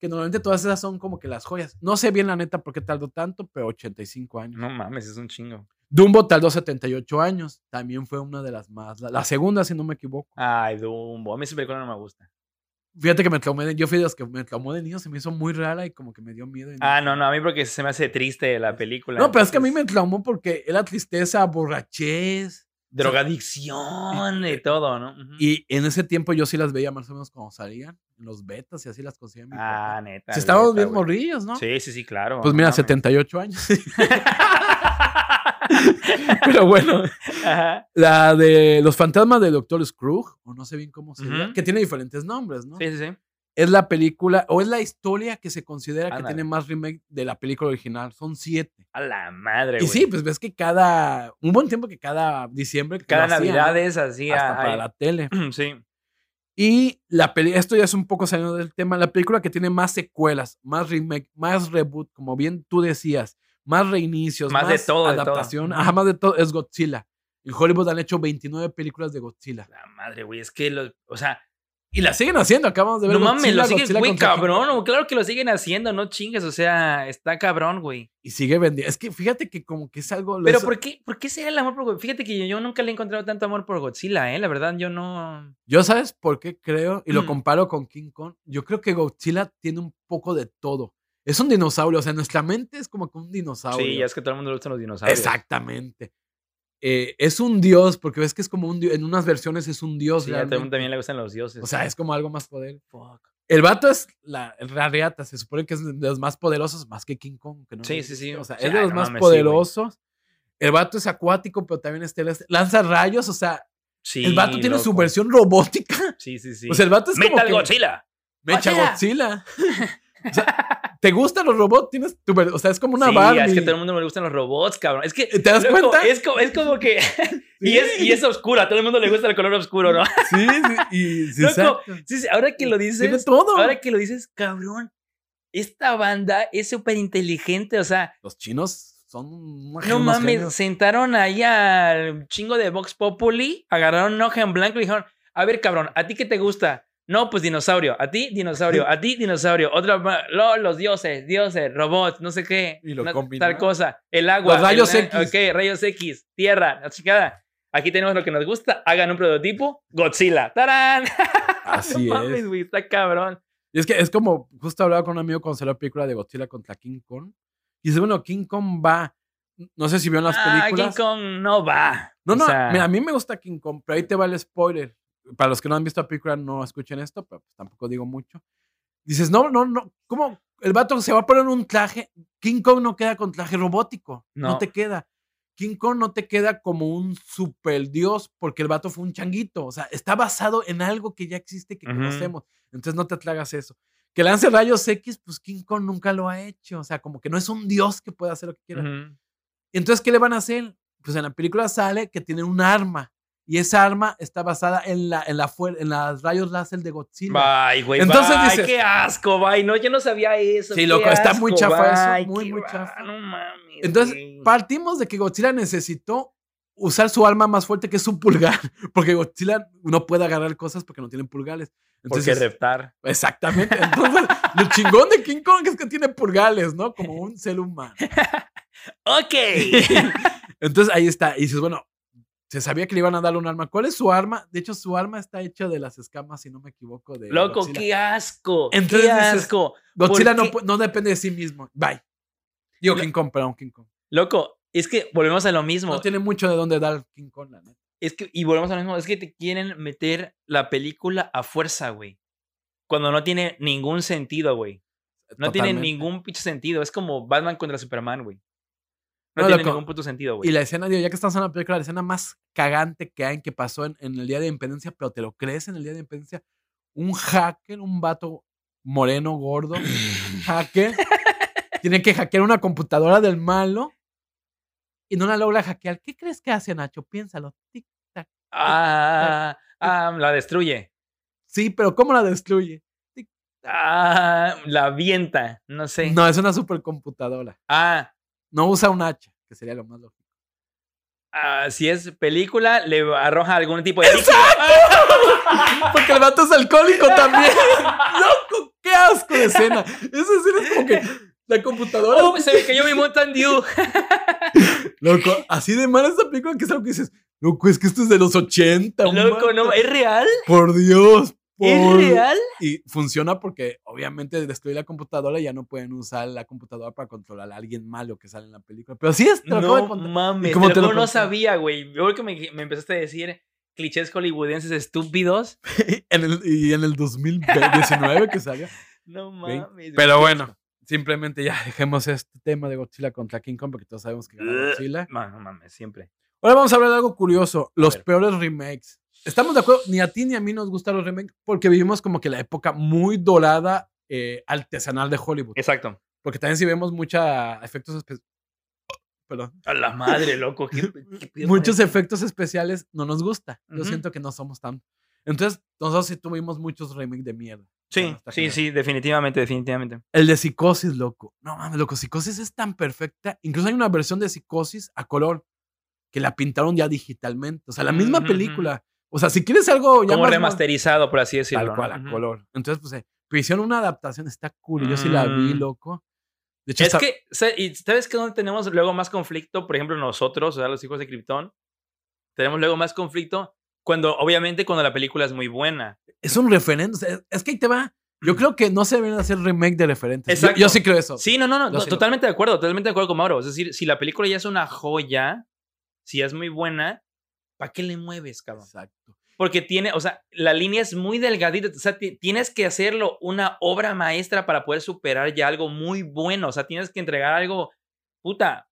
Que normalmente todas esas son como que las joyas. No sé bien la neta por qué tardó tanto, pero 85 años. No mames, es un chingo. Dumbo tardó 78 años. También fue una de las más. La, la segunda, si no me equivoco. Ay, Dumbo. A mí esa película no me gusta. Fíjate que me traumé de, yo fui de los que me traumó de niño, se me hizo muy rara y como que me dio miedo. Ah, no, no, a mí porque se me hace triste la película. No, pero es que a mí me traumó porque era tristeza, borrachez. drogadicción y todo, ¿no? Ujú. Y en ese tiempo yo sí las veía más o menos cuando salían, en los betas y así las conseguía mi papá. ah, neta. Si estábamos bien morrillos, ¿no? Sí, sí, sí, claro. Pues mira, mames. 78 años. Pero bueno, Ajá. la de Los fantasmas de Doctor Scrooge, o no sé bien cómo se llama, que tiene diferentes nombres, ¿no? Sí, sí, sí. Es la película, o es la historia que se considera que tiene más remake de la película original. Son siete. A la madre, Y güey. sí, pues ves que cada. Un buen tiempo que cada diciembre. que Cada Navidad es así. Hasta ah, para la tele. Sí. Y la peli, esto ya es un poco saliendo del tema, la película que tiene más secuelas, más remake, más reboot, como bien tú decías, más reinicios, Más más, de todo, de todo. adaptación, ajá, más de todo, es Godzilla. En Hollywood han hecho 29 películas de Godzilla. La madre, güey. Es que, lo, o sea, Y la siguen haciendo, acabamos de ver no mames, lo siguen, güey, cabrón. O- Claro que lo siguen haciendo, no chingues. O sea, está cabrón, güey. Y sigue vendiendo. Es que fíjate que como que es algo... Pero ¿por qué, ¿por qué será el amor por Godzilla? Fíjate que yo, yo nunca le he encontrado tanto amor por Godzilla, ¿eh? La verdad, yo no. Yo sabes por qué creo, y lo Mm. comparo con King Kong, yo creo que Godzilla tiene un poco de todo. Es un dinosaurio, o sea, nuestra mente es como que un dinosaurio. Sí, ya es que todo el mundo le gustan los dinosaurios. Exactamente. Eh, es un dios, porque ves que es como un dios, en unas versiones es un dios. Sí, a todo el mundo también le gustan los dioses. O sea, es como algo más poder. Fuck. El vato es la, el rariata, se supone que es de los más poderosos, más que King Kong. Que no Sí, sí, sí. O sea, es de los no más mames, sí, güey. poderosos. el vato es acuático, pero también es terrestre. Lanza rayos, o sea, Sí, el vato tiene su versión robótica. Sí, sí, sí. O sea, el vato es como Metal que- Godzilla. Mecha Godzilla. O sea, ¿te gustan los robots? Tienes tu o sea, es como una sí, Barbie. es que a todo el mundo le gustan los robots, cabrón. Es que. ¿Te das loco, cuenta? Es como, es como que. y, es, y es oscuro, a todo el mundo le gusta el color oscuro, ¿no? Sí, sí, y, sí, Loco. Sí, sí, ahora que lo Tiene dices. todo. Ahora que lo dices, cabrón. Esta banda es súper inteligente, o sea, Los chinos son unos no mames, genios. sentaron ahí al chingo de Vox Populi, agarraron una hoja en blanco y dijeron, a ver, cabrón, ¿a ti qué te gusta? No, pues dinosaurio, a ti dinosaurio, a ti dinosaurio, otra, ma- lo- los dioses, dioses, robots, no sé qué, Y lo una- tal cosa, el agua, Los rayos el- X. ok, rayos X, tierra, la chingada. Aquí tenemos lo que nos gusta, hagan un prototipo, Godzilla, ¡tarán! Así No mames, es. está cabrón. Y es que es como, justo hablaba con un amigo cuando salió la película de Godzilla contra King Kong. Y dice, bueno, King Kong va. No sé si vieron las Ah, películas. King Kong no va. No, O no, sea, mira, a mí me gusta King Kong, pero ahí te va el spoiler. Para los que no han visto la película, no escuchen esto, pero pues tampoco digo mucho. Dices, no, no, no, ¿cómo? El vato se va a poner un traje. King Kong no queda con traje robótico. No, No. te queda. King Kong no te queda como un super dios porque el vato fue un changuito. O sea, está basado en algo que ya existe, que conocemos. Entonces no te tragas eso. Que lance rayos X, pues King Kong nunca lo ha hecho. O sea, como que no es un dios que pueda hacer lo que quiera. Entonces, ¿qué le van a hacer? Pues en la película sale que tiene un arma. Y esa arma está basada en, la, en, la en las rayos láser de Godzilla. Bye, güey. Entonces bye, dices- qué asco, bye. No, yo no sabía eso. Sí, loco, está muy asco, chafa eso, muy, muy chafa. No mames. Entonces, güey. partimos de que Godzilla necesitó usar su arma más fuerte, que es su pulgar. Porque Godzilla no puede agarrar cosas porque no tiene pulgares. Porque Entonces, reptar. exactamente. Entonces, lo chingón de King Kong es que tiene pulgares, ¿no? Como un ser humano. Ok. Entonces ahí está. Y dices, bueno, se sabía que le iban a dar un arma. ¿Cuál es su arma? De hecho, su arma está hecha de las escamas, si no me equivoco. De Loco, Godzilla. qué asco. Entonces qué dices, asco. Godzilla no, ¿por pu- no depende de sí mismo. Bye. Digo Lo- King Kong, perdón, King Kong. Loco, es que volvemos a lo mismo. No tiene mucho de dónde dar King Kong, la. Es que, y volvemos a lo mismo. Es que te quieren meter la película a fuerza, güey. Cuando no tiene ningún sentido, güey. No tiene ningún pinche sentido. Es como Batman contra Superman, güey. No, No, tiene loco. ningún puto sentido, güey. Y la escena, digo, ya que estamos en la película, la escena más cagante que hay que pasó en, en el Día de Independencia, pero te lo crees en el Día de Independencia, un hacker, un vato moreno, gordo, hacker, tiene que hackear una computadora del malo y no la logra hackear. ¿Qué crees que hace, Nacho? Piénsalo. Tic, tac. Ah, ah, la destruye. Sí, pero ¿cómo la destruye? Ah, la avienta. No sé. No, es una supercomputadora. Ah, No usa un hacha, que sería lo más lógico. ah, si es película, le arroja algún tipo de. líquido. Porque el vato es alcohólico también. ¡Loco! ¡Qué asco de escena! Esa escena es como que la computadora. ¡Oh, se me cayó mi Mountain Dew! Loco, así de mala esta película que es algo que dices, loco, es que esto es de los 80. Loco, no. ¿es real? Por Dios. ¿Es real? Y funciona porque obviamente destruye la computadora y ya no pueden usar la computadora para controlar a alguien malo que sale en la película. Pero sí es, te lo acabo de No contar. mames, ¿Y cómo te te lo lo juro, no sabía, güey. Yo que me, me empezaste a decir clichés hollywoodenses estúpidos. En el- y en el 2019 que salga. No mames. Pero bueno, simplemente ya dejemos este tema de Godzilla contra King Kong porque todos sabemos que gana Godzilla. No, no mames, siempre. Ahora vamos a hablar de algo curioso, los peores remakes. Estamos de acuerdo, ni a ti ni a mí nos gustan los remakes porque vivimos como que la época muy dorada eh, artesanal de Hollywood. Exacto. Porque también si vemos muchos efectos especiales. Perdón. A la madre, loco. ¿qué- qué Muchos efectos especiales no nos gusta. Yo Ujú. siento que no somos tan. Entonces, nosotros sí tuvimos muchos remakes de mierda. Sí, sí, sí, definitivamente, definitivamente. El de Psicosis, loco. No mames, loco, Psicosis es tan perfecta. Incluso hay una versión de Psicosis a color que la pintaron ya digitalmente. O sea, la misma Ujú, ujú. película. O sea, si quieres algo ya Como más remasterizado, por así decirlo. Tal cual, ¿no? a Ujú. color. Entonces, pues, eh, hicieron una adaptación, está cool. y Yo sí la vi, Mm. loco. De hecho, Es está- que, ¿y ¿sabes qué? Donde tenemos luego más conflicto? Por ejemplo, nosotros, o sea, los hijos de Krypton, tenemos luego más conflicto cuando, obviamente, cuando la película es muy buena. es un referente. o sea, es que ahí te va. Yo creo que no se deben hacer remake de referentes. Yo- Yo, Exacto. sí creo eso. Sí, no, no, no, Yo no, lo totalmente de acuerdo, totalmente de acuerdo con Mauro. Es decir, si la película ya es una joya, si es muy buena, ¿para qué le mueves, cabrón? Exacto. Porque tiene, o sea, la línea es muy delgadita. O sea, ti- tienes que hacerlo una obra maestra para poder superar ya algo muy bueno. O sea, tienes que entregar algo, puta.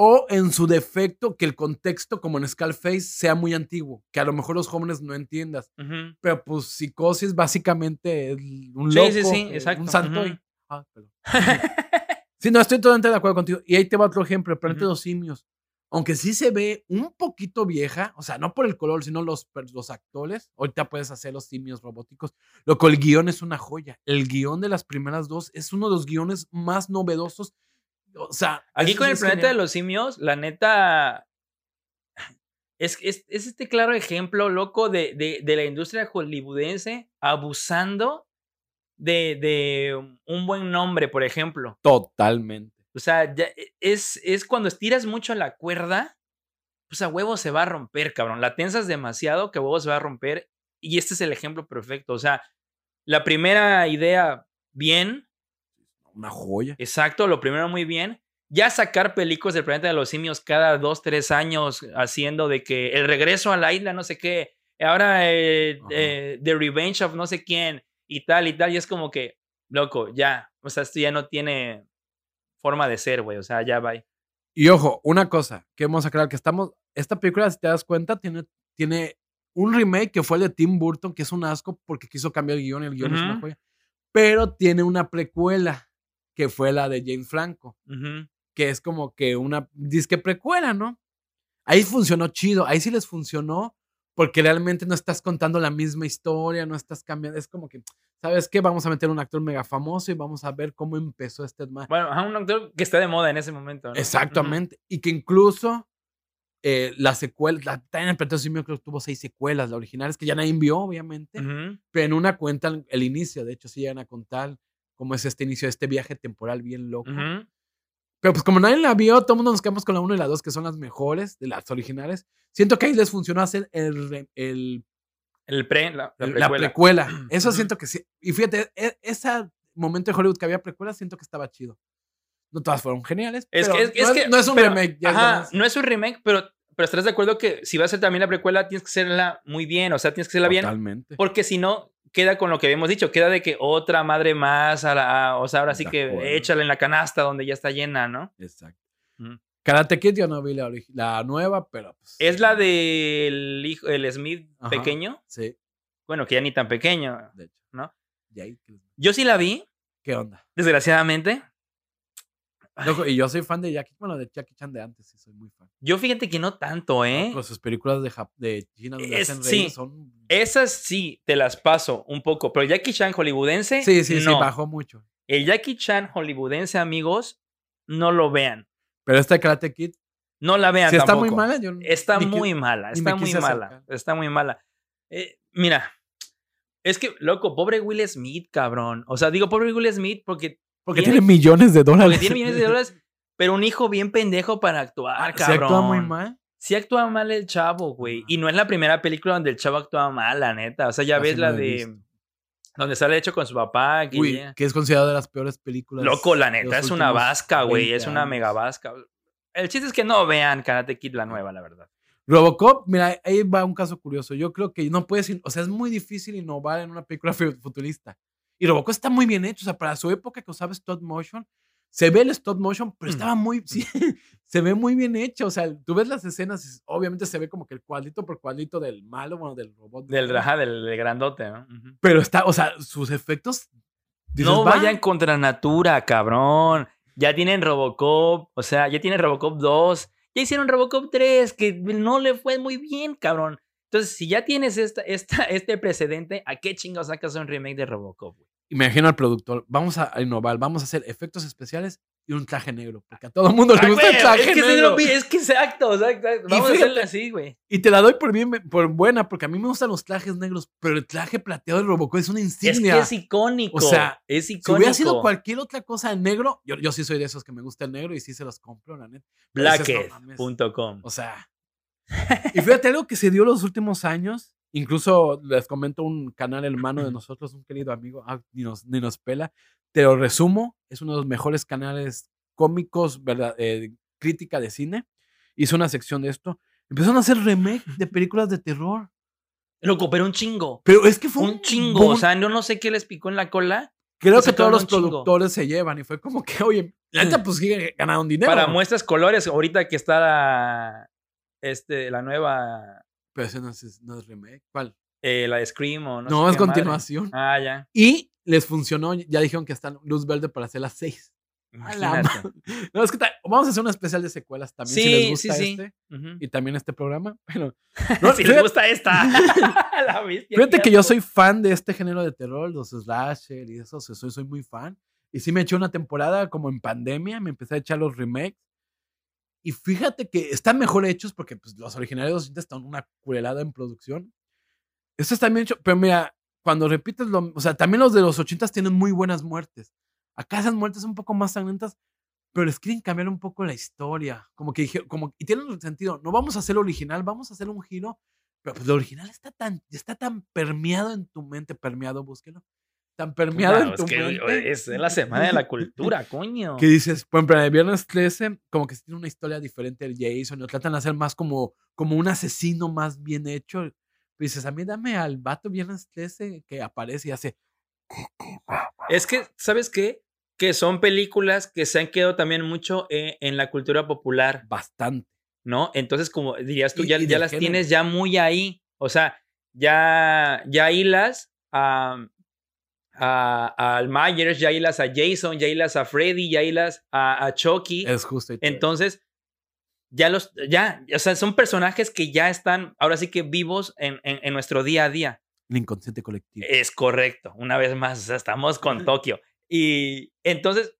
O en su defecto, que el contexto, como en Skullface, sea muy antiguo. Que a lo mejor los jóvenes no entiendas. Pero pues psicosis básicamente es un Sí, loco. sí, sí, eh, exacto, Un santo. y- Ah, perdón. sí, no, estoy totalmente de acuerdo contigo. Y ahí te va otro ejemplo, el planeta de Ujú. los simios. Aunque sí se ve un poquito vieja, o sea, no por el color, sino los, los actores. Ahorita puedes hacer los simios robóticos. Loco, el guion es una joya. El guion de las primeras dos es uno de los guiones más novedosos. O sea, Aquí con el planeta de los simios, la neta. Es, es, es este claro ejemplo, loco, de, de, de la industria hollywoodense abusando de, de un buen nombre, por ejemplo. Totalmente. O sea, ya e- es, es cuando estiras mucho la cuerda, pues a huevo se va a romper, cabrón. La tensas demasiado que a huevo se va a romper. Y este es el ejemplo perfecto. O sea, la primera idea, bien, Una joya. exacto, lo primero muy bien. Ya sacar películas del planeta de los simios cada dos, tres años haciendo de que el regreso a la isla, no sé qué, ahora eh, eh, The Revenge of no sé quién y tal y tal. Y es como que, loco, ya, o sea, esto ya no tiene forma de ser, güey. O sea, ya va. Y ojo, una cosa que vamos a aclarar, que estamos, esta película, si te das cuenta, tiene, tiene un remake que fue el de Tim Burton, que es un asco porque quiso cambiar el guion y el guion es una joya. Pero tiene una precuela, que fue la de James Franco, Ujú. que es como que una disque precuela, ¿no? Ahí funcionó chido, ahí sí les funcionó, porque realmente no estás contando la misma historia, no estás cambiando, es como que, ¿sabes qué? Vamos a meter un actor mega famoso y vamos a ver cómo empezó este ma- Bueno, ajá, un actor que está de moda en ese momento. ¿no? Exactamente. Y que incluso eh, la secuela, la el Planeta Simios creo que tuvo seis secuelas, la original es que ya nadie vio, obviamente, Ujú. pero en una cuentan el inicio, de hecho sí llegan a contar cómo es este inicio de este viaje temporal bien loco. Ujú. Pero pues como nadie la vio, todo el mundo nos quedamos con la 1 y la 2, que son las mejores de las originales. Siento que ahí les funcionó hacer el, el- El pre, la, la la precuela. precuela. Eso siento que sí. Y fíjate, e- ese momento de Hollywood que había precuelas, siento que estaba chido. No todas fueron geniales. Es pero que, es, es no, que no es un pero, remake. ya es ajá, no es un remake, pero, pero estarás de acuerdo que si va a ser también la precuela, tienes que hacerla muy bien. O sea, tienes que hacerla bien. Totalmente. Porque si no, queda con lo que habíamos dicho, queda de que otra madre más, a la, a- o sea, ahora sí que échale en la canasta donde ya está llena, ¿no? Exacto. Karate Kid yo no vi la, nueva, pero pues, Es la del hijo, el Smith Ajá. pequeño, Sí, bueno, que ya ni tan pequeño. de hecho. ¿No? Yo sí la vi, ¿Qué onda? desgraciadamente. Loco, y yo soy fan de Jackie, bueno, de Jackie Chan de antes, sí, soy muy fan. Yo fíjate que no tanto, ¿eh? Con sus películas de, Jap- de China donde Es- hacen sí. son... Esas sí te las paso un poco, pero Jackie Chan hollywoodense, Sí, sí, sí, bajó mucho. El Jackie Chan hollywoodense, amigos, no lo vean. Pero esta Karate Kid, No la vean si está tampoco. muy mala, yo Está muy mala, está muy mala, acercar. está muy mala. Eh, mira, es que, loco, pobre Will Smith, cabrón. O sea, digo pobre Will Smith porque, Porque tiene- tiene millones de dólares. porque tiene millones de dólares, pero un hijo bien pendejo para actuar, Se cabrón. actúa muy mal. Sí actúa mal el chavo, güey. Y no es la primera película donde el chavo actúa mal, la neta. O sea, ya Casi ves la de visto. Donde sale hecho con su papá. Que Uy, que es considerada de las peores películas. Loco, la neta, es una vasca, güey. 20 Es una mega vasca. El chiste es que no vean Karate Kid la nueva, la verdad. Robocop, mira, ahí va un caso curioso. Yo creo que no puedes, o sea, es muy difícil innovar en una película fu- futurista. Y Robocop está muy bien hecho, o sea, para su época que usaba stop motion, se ve el stop motion, pero estaba muy, sí, se ve muy bien hecho, o sea, tú ves las escenas, y obviamente se ve como que el cuadrito por cuadrito del malo, bueno, del robot. Del malo, raja, del, del grandote, ¿no? Pero está, o sea, sus efectos. dices, No "Va". vayan contra natura, cabrón. Ya tienen Robocop, o sea, ya tienen Robocop 2. Ya hicieron Robocop 3, que no le fue muy bien, cabrón. Entonces, si ya tienes esta, esta, este precedente, ¿a qué chingados sacas un remake de Robocop? güey? Imagino al productor, vamos a innovar, vamos a hacer efectos especiales y un traje negro, porque a todo el mundo le Ay, gusta el traje es que, negro. no, es que exacto, exacto. Vamos a hacerlo así, güey. Y te la doy por bien, por buena, porque a mí me gustan los trajes negros, pero el traje plateado de Robocop es una Es insignia. que es icónico. O sea, es si icónico. hubiera sido cualquier otra cosa en negro, yo, yo sí soy de esos que me gusta el negro y sí se los compro, la neta. Dices, no. O sea. Y fíjate algo que se dio los últimos años. Incluso les comento un canal hermano de nosotros, un querido amigo, ah, ni, nos, ni nos pela. Te lo resumo, es uno de los mejores canales cómicos, ¿verdad? eh, crítica de cine. Hizo una sección de esto. Empezaron a hacer remake de películas de terror. Loco, pero un chingo. Pero es que fue Un chingo. O sea, yo no sé qué les picó en la cola. creo que todos los un chingo. productores se llevan y fue como que, oye, la neta, pues ganaron dinero. Para muestras colores, ahorita que está la, este, la nueva, Pero ese no es, no es remake. ¿Cuál? eh, la de Scream o no No, sé es qué madre. continuación. Ah, ya. Y les funcionó, ya dijeron que están luz verde para hacer las seis. Imagínate. No, es que vamos a hacer una especial de secuelas también si Sí, les sí, gusta sí. este Ujú. y también este programa. Bueno, no, si les gusta esta. la bestia, fíjate que yo soy fan de este género de terror, los slasher y eso, soy, soy muy fan. Y sí me eché una temporada como en pandemia, me empecé a echar los remakes. Y fíjate que están mejor hechos porque pues, los originales están una curelada en producción. Esto está bien hecho, pero mira, cuando repites lo, o sea, también los de los ochentas tienen muy buenas muertes. Acá esas muertes son un poco más sangrientas, pero les quieren cambiar un poco la historia. Como que como, y tienen sentido, no vamos a hacer lo original, vamos a hacer un giro, pero pues lo original está tan, está tan permeado en tu mente, permeado, búsquelo, tan permeado en tu es que mente. es la semana de la cultura, coño. Que dices, por ejemplo, el viernes 13, como que tiene una historia diferente del Jason, lo tratan de hacer más como, como un asesino más bien hecho. Pero dices, a mí dame al vato viernes 13 que aparece y hace. Es que, ¿sabes qué? Que son películas que se han quedado también mucho eh, en la cultura popular, Bastante. ¿no? Entonces, como dirías tú, Y- ya, y ya las género. tienes ya muy ahí. O sea, ya, ya hilas a, a, al Myers, ya hilas a Jason, ya hilas a Freddy, ya hilas a, a Chucky. Es justo. Entonces, ya los, ya, o sea, son personajes que ya están, ahora sí que vivos en, en, en nuestro día a día. El inconsciente colectivo. Es correcto, una vez más, o sea, estamos con Tokio. Y entonces,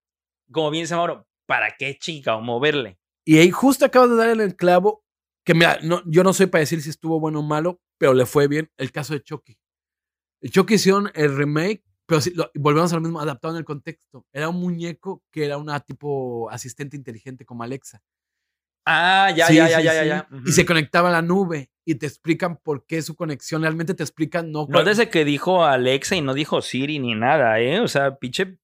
como bien dice Mauro, ¿para qué chica o moverle? Y ahí justo acabas de dar en el clavo. Que mira, no, yo no soy para decir si estuvo bueno o malo, pero le fue bien el caso de Chucky. El Chucky hicieron el remake, pero sí, lo- volvemos a lo mismo, adaptado en el contexto. Era un muñeco que era una tipo asistente inteligente como Alexa. Ah, ya, Sí, ya, sí, ya, ya, ya, ya. Y se conectaba a la nube y te explican por qué su conexión. Realmente te explican no. No desde que dijo Alexa y no dijo Siri ni nada, ¿eh? O sea, pinche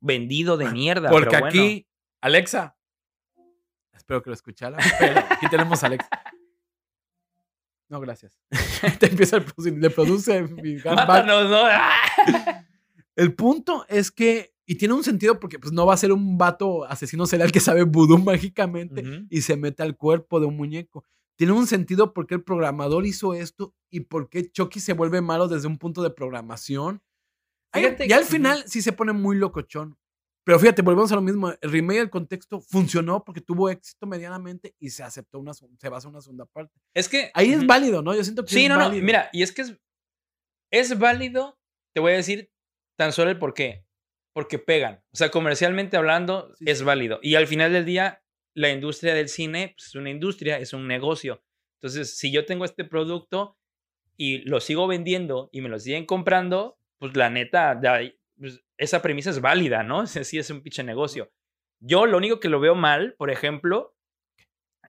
vendido de mierda. Porque pero bueno. aquí, Alexa. Espero que lo escuchara. Pero aquí tenemos a Alexa. No, gracias. te empieza el le produce mi. Mátanos, ¿no? El punto es que, y tiene un sentido porque pues no va a ser un vato asesino serial que sabe vudú mágicamente y se mete al cuerpo de un muñeco. Tiene un sentido porque el programador hizo esto y por qué Chucky se vuelve malo desde un punto de programación. Fíjate ya al final sí se pone muy locochón. Pero fíjate, volvemos a lo mismo. El remake del contexto funcionó porque tuvo éxito medianamente y se aceptó una, se- basa una segunda parte. Es que. Ahí es válido, ¿no? Yo siento que Sí, es no, no. Mira, y es que es, es válido, te voy a decir tan solo el por qué. Porque pegan. O sea, comercialmente hablando, Sí, es sí. válido. Y al final del día, la industria del cine pues, es una industria, es un negocio. Entonces, si yo tengo este producto y lo sigo vendiendo y me lo siguen comprando, pues la neta, pues, esa premisa es válida, ¿no? Sí es un pinche negocio. Yo lo único que lo veo mal, por ejemplo,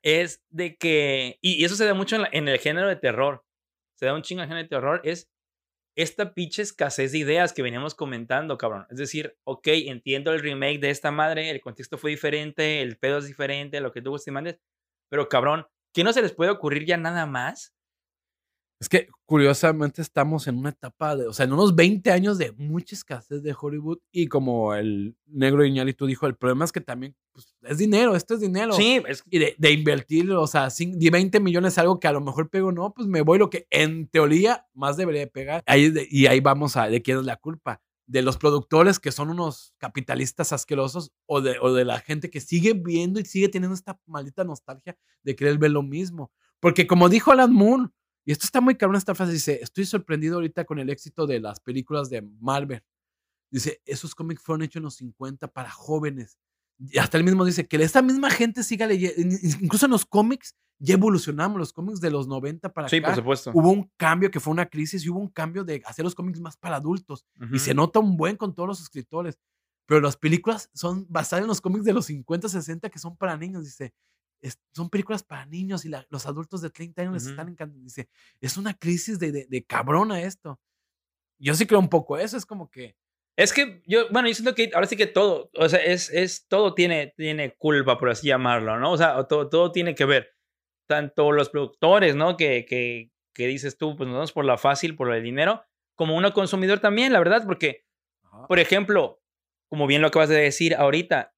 es de que, y y eso se da mucho en, la- en el género de terror, se da un chingo en el género de terror, es esta pinche escasez de ideas que veníamos comentando, cabrón. Es decir, ok, entiendo el remake de esta madre, el contexto fue diferente, el pedo es diferente, lo que tú te mandes, pero cabrón, ¿qué no se les puede ocurrir ya nada más? Es que curiosamente estamos en una etapa de, o sea, en unos 20 años de mucha escasez de Hollywood y como el negro tú dijo, el problema es que también pues, es dinero, esto es dinero. Sí, es... Y de, de, invertir, o sea, de 20 millones algo que a lo mejor pego, no, pues me voy lo que en teoría más debería pegar. Ahí y ahí vamos a de quién es la culpa. De los productores que son unos capitalistas asquerosos o de, o de la gente que sigue viendo y sigue teniendo esta maldita nostalgia de querer ver lo mismo. Porque como dijo Alan Moon, y esto está muy cabrón, esta frase dice, estoy sorprendido ahorita con el éxito de las películas de Marvel. Dice, esos cómics fueron hechos en los 50 para jóvenes. Y hasta él mismo dice que esta misma gente siga leyendo, incluso en los cómics ya evolucionamos, los cómics de los 90 para sí, por supuesto. Hubo un cambio que fue una crisis y hubo un cambio de hacer los cómics más para adultos. Y se nota un buen con todos los escritores. Pero las películas son basadas en los cómics de los 50, 60 que son para niños. Dice, son películas para niños y los adultos de 30 años les están encantando. Dice, es una crisis de, de, cabrona esto. Yo sí creo un poco eso, es como que... Es que yo, bueno, yo siento que ahora sí que todo, o sea, es, es todo tiene, tiene culpa, por así llamarlo, ¿no? O sea, todo, todo tiene que ver. Tanto los productores, ¿no? Que, que, que dices tú, pues nos vamos por la fácil, por el dinero, como uno consumidor también, la verdad, porque, por ejemplo, como bien lo acabas de decir ahorita,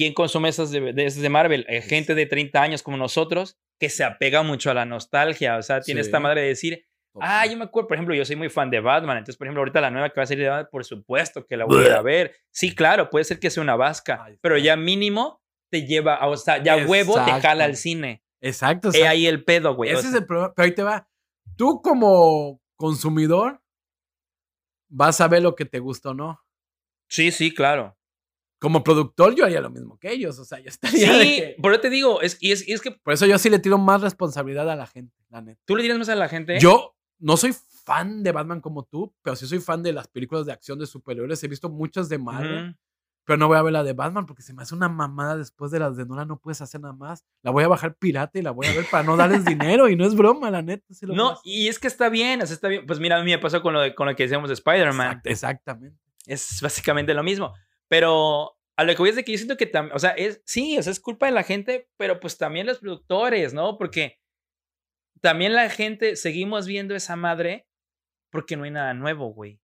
¿Quién consume esas de, de, Marvel? Eh, gente de 30 años como nosotros que se apega mucho a la nostalgia. O sea, tiene esta madre de decir, ah, yo me acuerdo, por ejemplo, yo soy muy fan de Batman. Entonces, por ejemplo, ahorita la nueva que va a salir de Batman, por supuesto que la voy a ver. Sí, claro, puede ser que sea una vasca, pero ya mínimo te lleva, o sea, ya huevo te jala al cine. Exacto. He ahí el pedo, güey. Ese es el problema. Pero ahí te va. Tú como consumidor vas a ver lo que te gusta o no. Sí, sí, claro como productor yo haría lo mismo que ellos, o sea, yo estaría Sí, por eso te digo, es, y es, es, que... Por eso yo sí le tiro más responsabilidad a la gente, la neta. ¿Tú le tiras más a la gente? Yo no soy fan de Batman como tú, pero sí soy fan de las películas de acción de superhéroes. He visto muchas de Marvel, pero no voy a ver la de Batman porque se me hace una mamada después de las de Nolan, no puedes hacer nada más. La voy a bajar pirata y la voy a ver para no darles dinero y no es broma, la neta. no, y es que está bien, está bien. Pues mira, a mí me pasó con lo, de, con lo que decíamos de Spider-Man. exactamente. Es básicamente lo mismo. Pero a lo que voy es de que yo siento que también, o sea, es, sí, o sea, es culpa de la gente, pero pues también los productores, ¿no? Porque también la gente, seguimos viendo esa madre porque no hay nada nuevo, güey.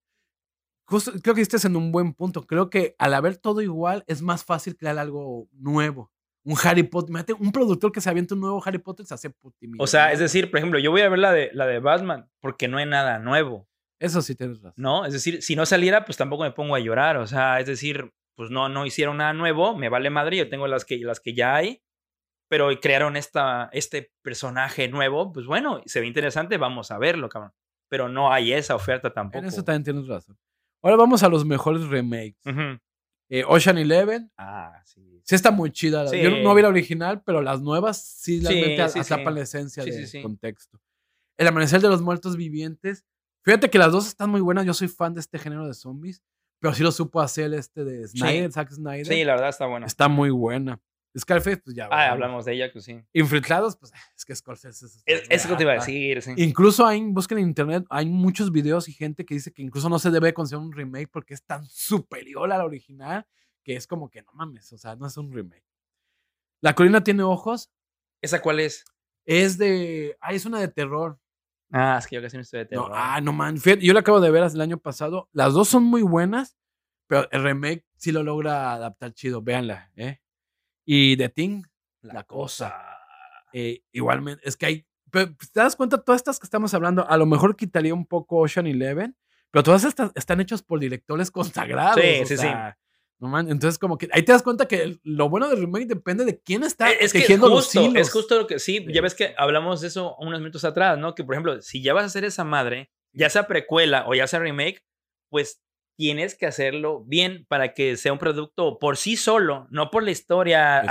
Justo, creo que estás en un buen punto. Creo que al haber todo igual, es más fácil crear algo nuevo. Un Harry Potter, un productor que se avienta un nuevo Harry Potter se hace O sea, es decir, por ejemplo, yo voy a ver la de, la de Batman porque no hay nada nuevo. Eso sí tienes razón. No, es decir, si no saliera, pues tampoco me pongo a llorar. O sea, es decir, pues no, no hicieron nada nuevo, me vale madre, yo tengo las que, las que ya hay, pero crearon esta, este personaje nuevo, pues bueno, se ve interesante, vamos a verlo, cabrón. Pero no hay esa oferta tampoco. En eso también tienes razón. Ahora vamos a los mejores remakes. Eh, Ocean Eleven. Ah, sí. Sí está muy chida. Yo no vi la original, pero las nuevas sí realmente sí, la esencia del contexto. El Amanecer de los Muertos Vivientes. Fíjate que las dos están muy buenas. Yo soy fan de este género de zombies. Pero sí lo supo hacer este de Snyder, Zack Snyder. Sí, la verdad está buena. Está muy buena. Scarface, pues ya. Ah, hablamos de ella, pues sí. Infiltrados, pues es que Scarface es. Es, eso que te iba a decir, sí. Incluso hay, busquen en internet, hay muchos videos y gente que dice que incluso no se debe considerar un remake porque es tan superior a la original que es como que no mames, o sea, no es un remake. La colina tiene ojos. ¿Esa cuál es? Es de. Ah, es una de terror. Ah, es que yo casi no estoy de terror. No, ah, no man. yo la acabo de ver el año pasado. Las dos son muy buenas, pero el remake sí lo logra adaptar chido. Véanla, ¿eh? Y The Thing, la, cosa. Eh, igualmente, es que hay. Pero, pues, ¿Te das cuenta? Todas estas que estamos hablando, a lo mejor quitaría un poco Ocean Eleven, pero todas estas están hechas por directores consagrados. Sí, sí, sí. Entonces, como que ahí te das cuenta que lo bueno del remake depende de quién está e, es tejiendo los hilos. Es justo lo que sí, ya ves que hablamos de eso unos minutos atrás, ¿no? Que por ejemplo, si ya vas a hacer esa madre, ya sea precuela o ya sea remake, pues tienes que hacerlo bien para que sea un producto por sí solo, no por la historia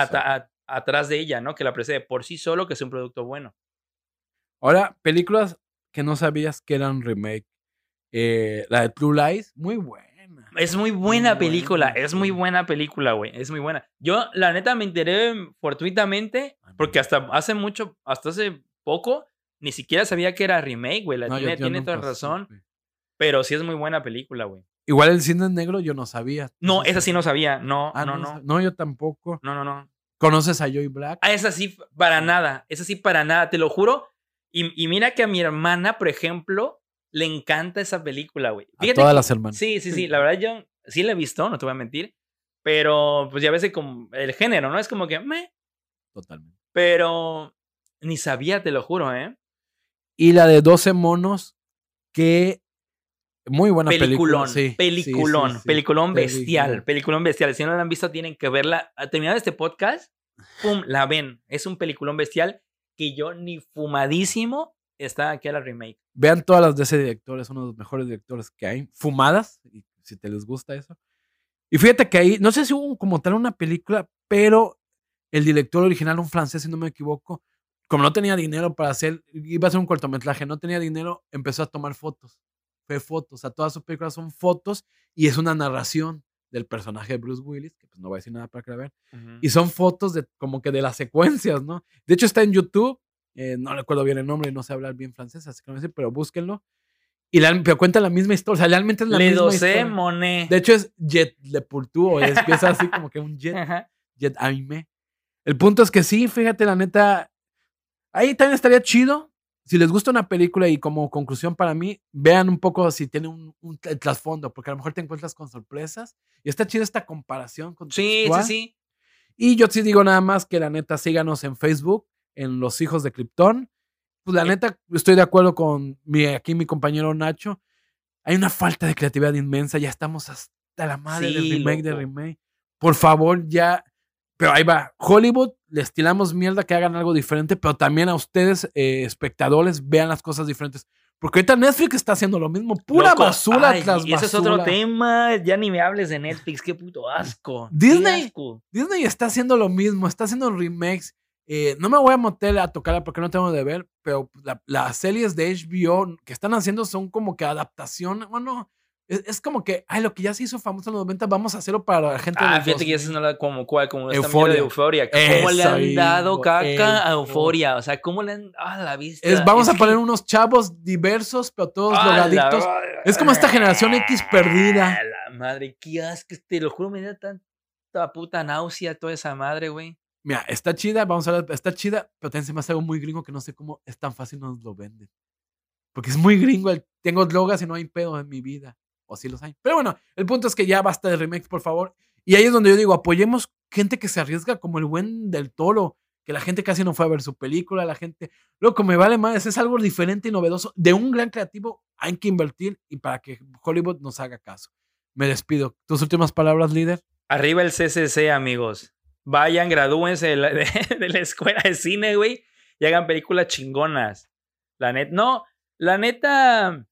atrás de ella, ¿no? Que la precede, por sí solo que sea un producto bueno. Ahora, películas que no sabías que eran remake. Eh, la de True Lies, muy buena. Es muy buena película, es muy buena película, güey, es muy buena. Yo, la neta, me enteré fortuitamente, porque hasta hace mucho, hasta hace poco, ni siquiera sabía que era remake, güey. tiene, tiene toda razón. Pero sí es muy buena película, güey. Igual el cine negro yo no sabía. No, esa sí no sabía. No, Ah, no, no, no. no, yo tampoco. No, no, no. ¿Conoces a Joy Black? Ah, esa sí, para nada. Esa sí, para nada, te lo juro. Y, y mira que a mi hermana, por ejemplo, le encanta esa película, güey. A todas que- las hermanas. Sí, sí, sí. La verdad, yo sí la he visto, no te voy a mentir. Pero, pues ya ves como el género, ¿no? Es como que, meh. Totalmente. Pero ni sabía, te lo juro, ¿eh? Y la de 12 monos, que muy buena peliculón, película. sí, sí, peliculón, sí, sí. peliculón bestial, Peliculón. peliculón bestial. Si no la han visto, tienen que verla. Al terminar este podcast, pum, la ven. Es un peliculón bestial que yo ni fumadísimo está aquí a la remake. Vean todas las de ese director, es uno de los mejores directores que hay. Fumadas, y si te les gusta eso. Y fíjate que ahí, no sé si hubo como tal una película, pero el director original, un francés, si no me equivoco, como no tenía dinero para hacer, iba a hacer un cortometraje, no tenía dinero, empezó a tomar fotos. Fue fotos, o sea, todas sus películas son fotos y es una narración del personaje de Bruce Willis, que pues no voy a decir nada para que la vean. Y son fotos de como que de las secuencias, ¿no? De hecho está en YouTube, eh, no recuerdo bien el nombre, no sé hablar bien francés, así que no decir, pero búsquenlo. Y la, pero cuenta la misma historia, o sea, realmente es la Le misma dosé, historia. moné. De hecho es Jet Le Pourtour, es, empieza así como que un jet, Ajá. jet aimé. El punto es que sí, fíjate, la neta, ahí también estaría chido. Si les gusta una película y como conclusión para mí, vean un poco si tiene un, un tra- trasfondo, porque a lo mejor te encuentras con sorpresas. Y está chida esta comparación con Sí, sí, sí. y yo sí digo nada más que la neta síganos en Facebook, en Los Hijos de Krypton. Pues la neta estoy de acuerdo con mi, aquí mi compañero Nacho. Hay una falta de creatividad inmensa, ya estamos hasta la madre del Sí, remake de loco. remake. Por favor, ya. Pero ahí va. Hollywood, les tiramos mierda que hagan algo diferente, pero también a ustedes, eh, espectadores, vean las cosas diferentes. Porque ahorita Netflix está haciendo lo mismo, pura Loco, basura ay, tras y ese es otro tema. Ya ni me hables de Netflix. Qué puto asco. Disney. asco. Disney está haciendo lo mismo, está haciendo remakes. Eh, no me voy a meter a tocarla porque no tengo de ver, pero la- las series de HBO que están haciendo son como que adaptación. Bueno, es, es como que, ay, lo que ya se hizo famoso en los 90, vamos a hacerlo para la gente. Ah, del fíjate que ya 2000. se no la como cuál, como esta Euforia. de euforia. ¿Cómo le han dado caca a Euforia. O sea, ¿cómo le han. Ah, la vista. Es, vamos a que- poner unos chavos diversos, pero todos ¡Ah, la- drogadictos. Es como esta generación X perdida. Ah, La madre, qué asco. Te lo juro, me da tanta puta náusea toda esa madre, güey. Mira, está chida, vamos a ver, está chida, pero también se me hace algo muy gringo que no sé cómo es tan fácil nos lo venden. Porque es muy gringo, el, tengo drogas y no hay pedo en mi vida. O sí los hay. Pero bueno, el punto es que ya basta de remakes, por favor. Y ahí es donde yo digo, apoyemos gente que se arriesga como el buen del toro, que la gente casi no fue a ver su película, la gente, loco, me vale más, es algo diferente y novedoso. De un gran creativo hay que invertir y para que Hollywood nos haga caso. Me despido. ¿Tus últimas palabras, líder? Arriba el CCC, amigos. Vayan, gradúense de la, de- de la escuela de cine, güey, y hagan películas chingonas. La neta, no, la neta,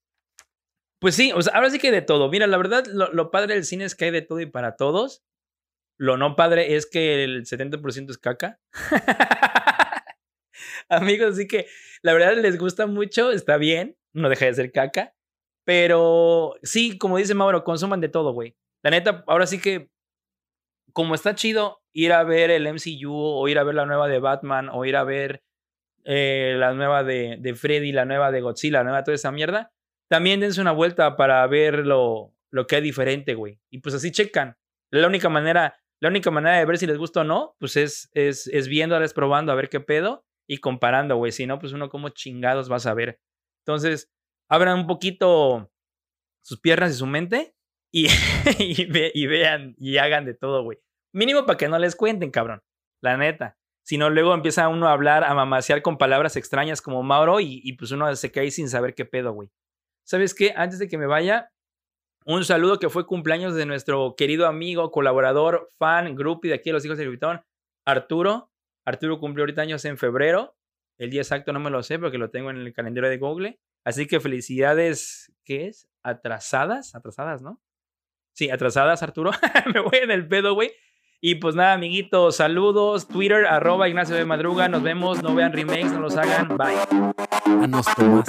pues sí, o sea, ahora sí que hay de todo. Mira, la verdad, lo, lo padre del cine es que hay de todo y para todos. Lo no padre es que el 70% es caca. amigos, así que la verdad les gusta mucho, está bien, no deja de ser caca. Pero sí, como dice Mauro, consuman de todo, güey. La neta, ahora sí que como está chido ir a ver el MCU o ir a ver la nueva de Batman o ir a ver eh, la nueva de, Freddy, la nueva de Godzilla, la nueva toda esa mierda, también dense una vuelta para ver lo, lo que hay diferente, güey. Y pues así checan. La única manera, la única manera de ver si les gusta o no, pues es, es, es viéndoles, probando a ver qué pedo y comparando, güey. Si no, pues uno como chingados vas a ver. Entonces, abran un poquito sus piernas y su mente y, ve- y vean y hagan de todo, güey. Mínimo para que no les cuenten, cabrón. La neta. Si no, luego empieza uno a hablar, a mamasear con palabras extrañas como Mauro y, pues uno se cae sin saber qué pedo, güey. ¿Sabes qué? Antes de que me vaya, un saludo que fue cumpleaños de nuestro querido amigo, colaborador, fan, groupie de aquí de Los Hijos del Vitón, Arturo. Arturo cumplió ahorita años en febrero. El día exacto no me lo sé porque lo tengo en el calendario de Google. Así que felicidades, ¿qué es? Atrasadas, atrasadas, ¿no? Sí, atrasadas, Arturo. me voy en el pedo, güey. Y pues nada, amiguitos, saludos. Twitter, arroba Ignacio de Madruga. Nos vemos. No vean remakes, no los hagan. Bye. A tomas.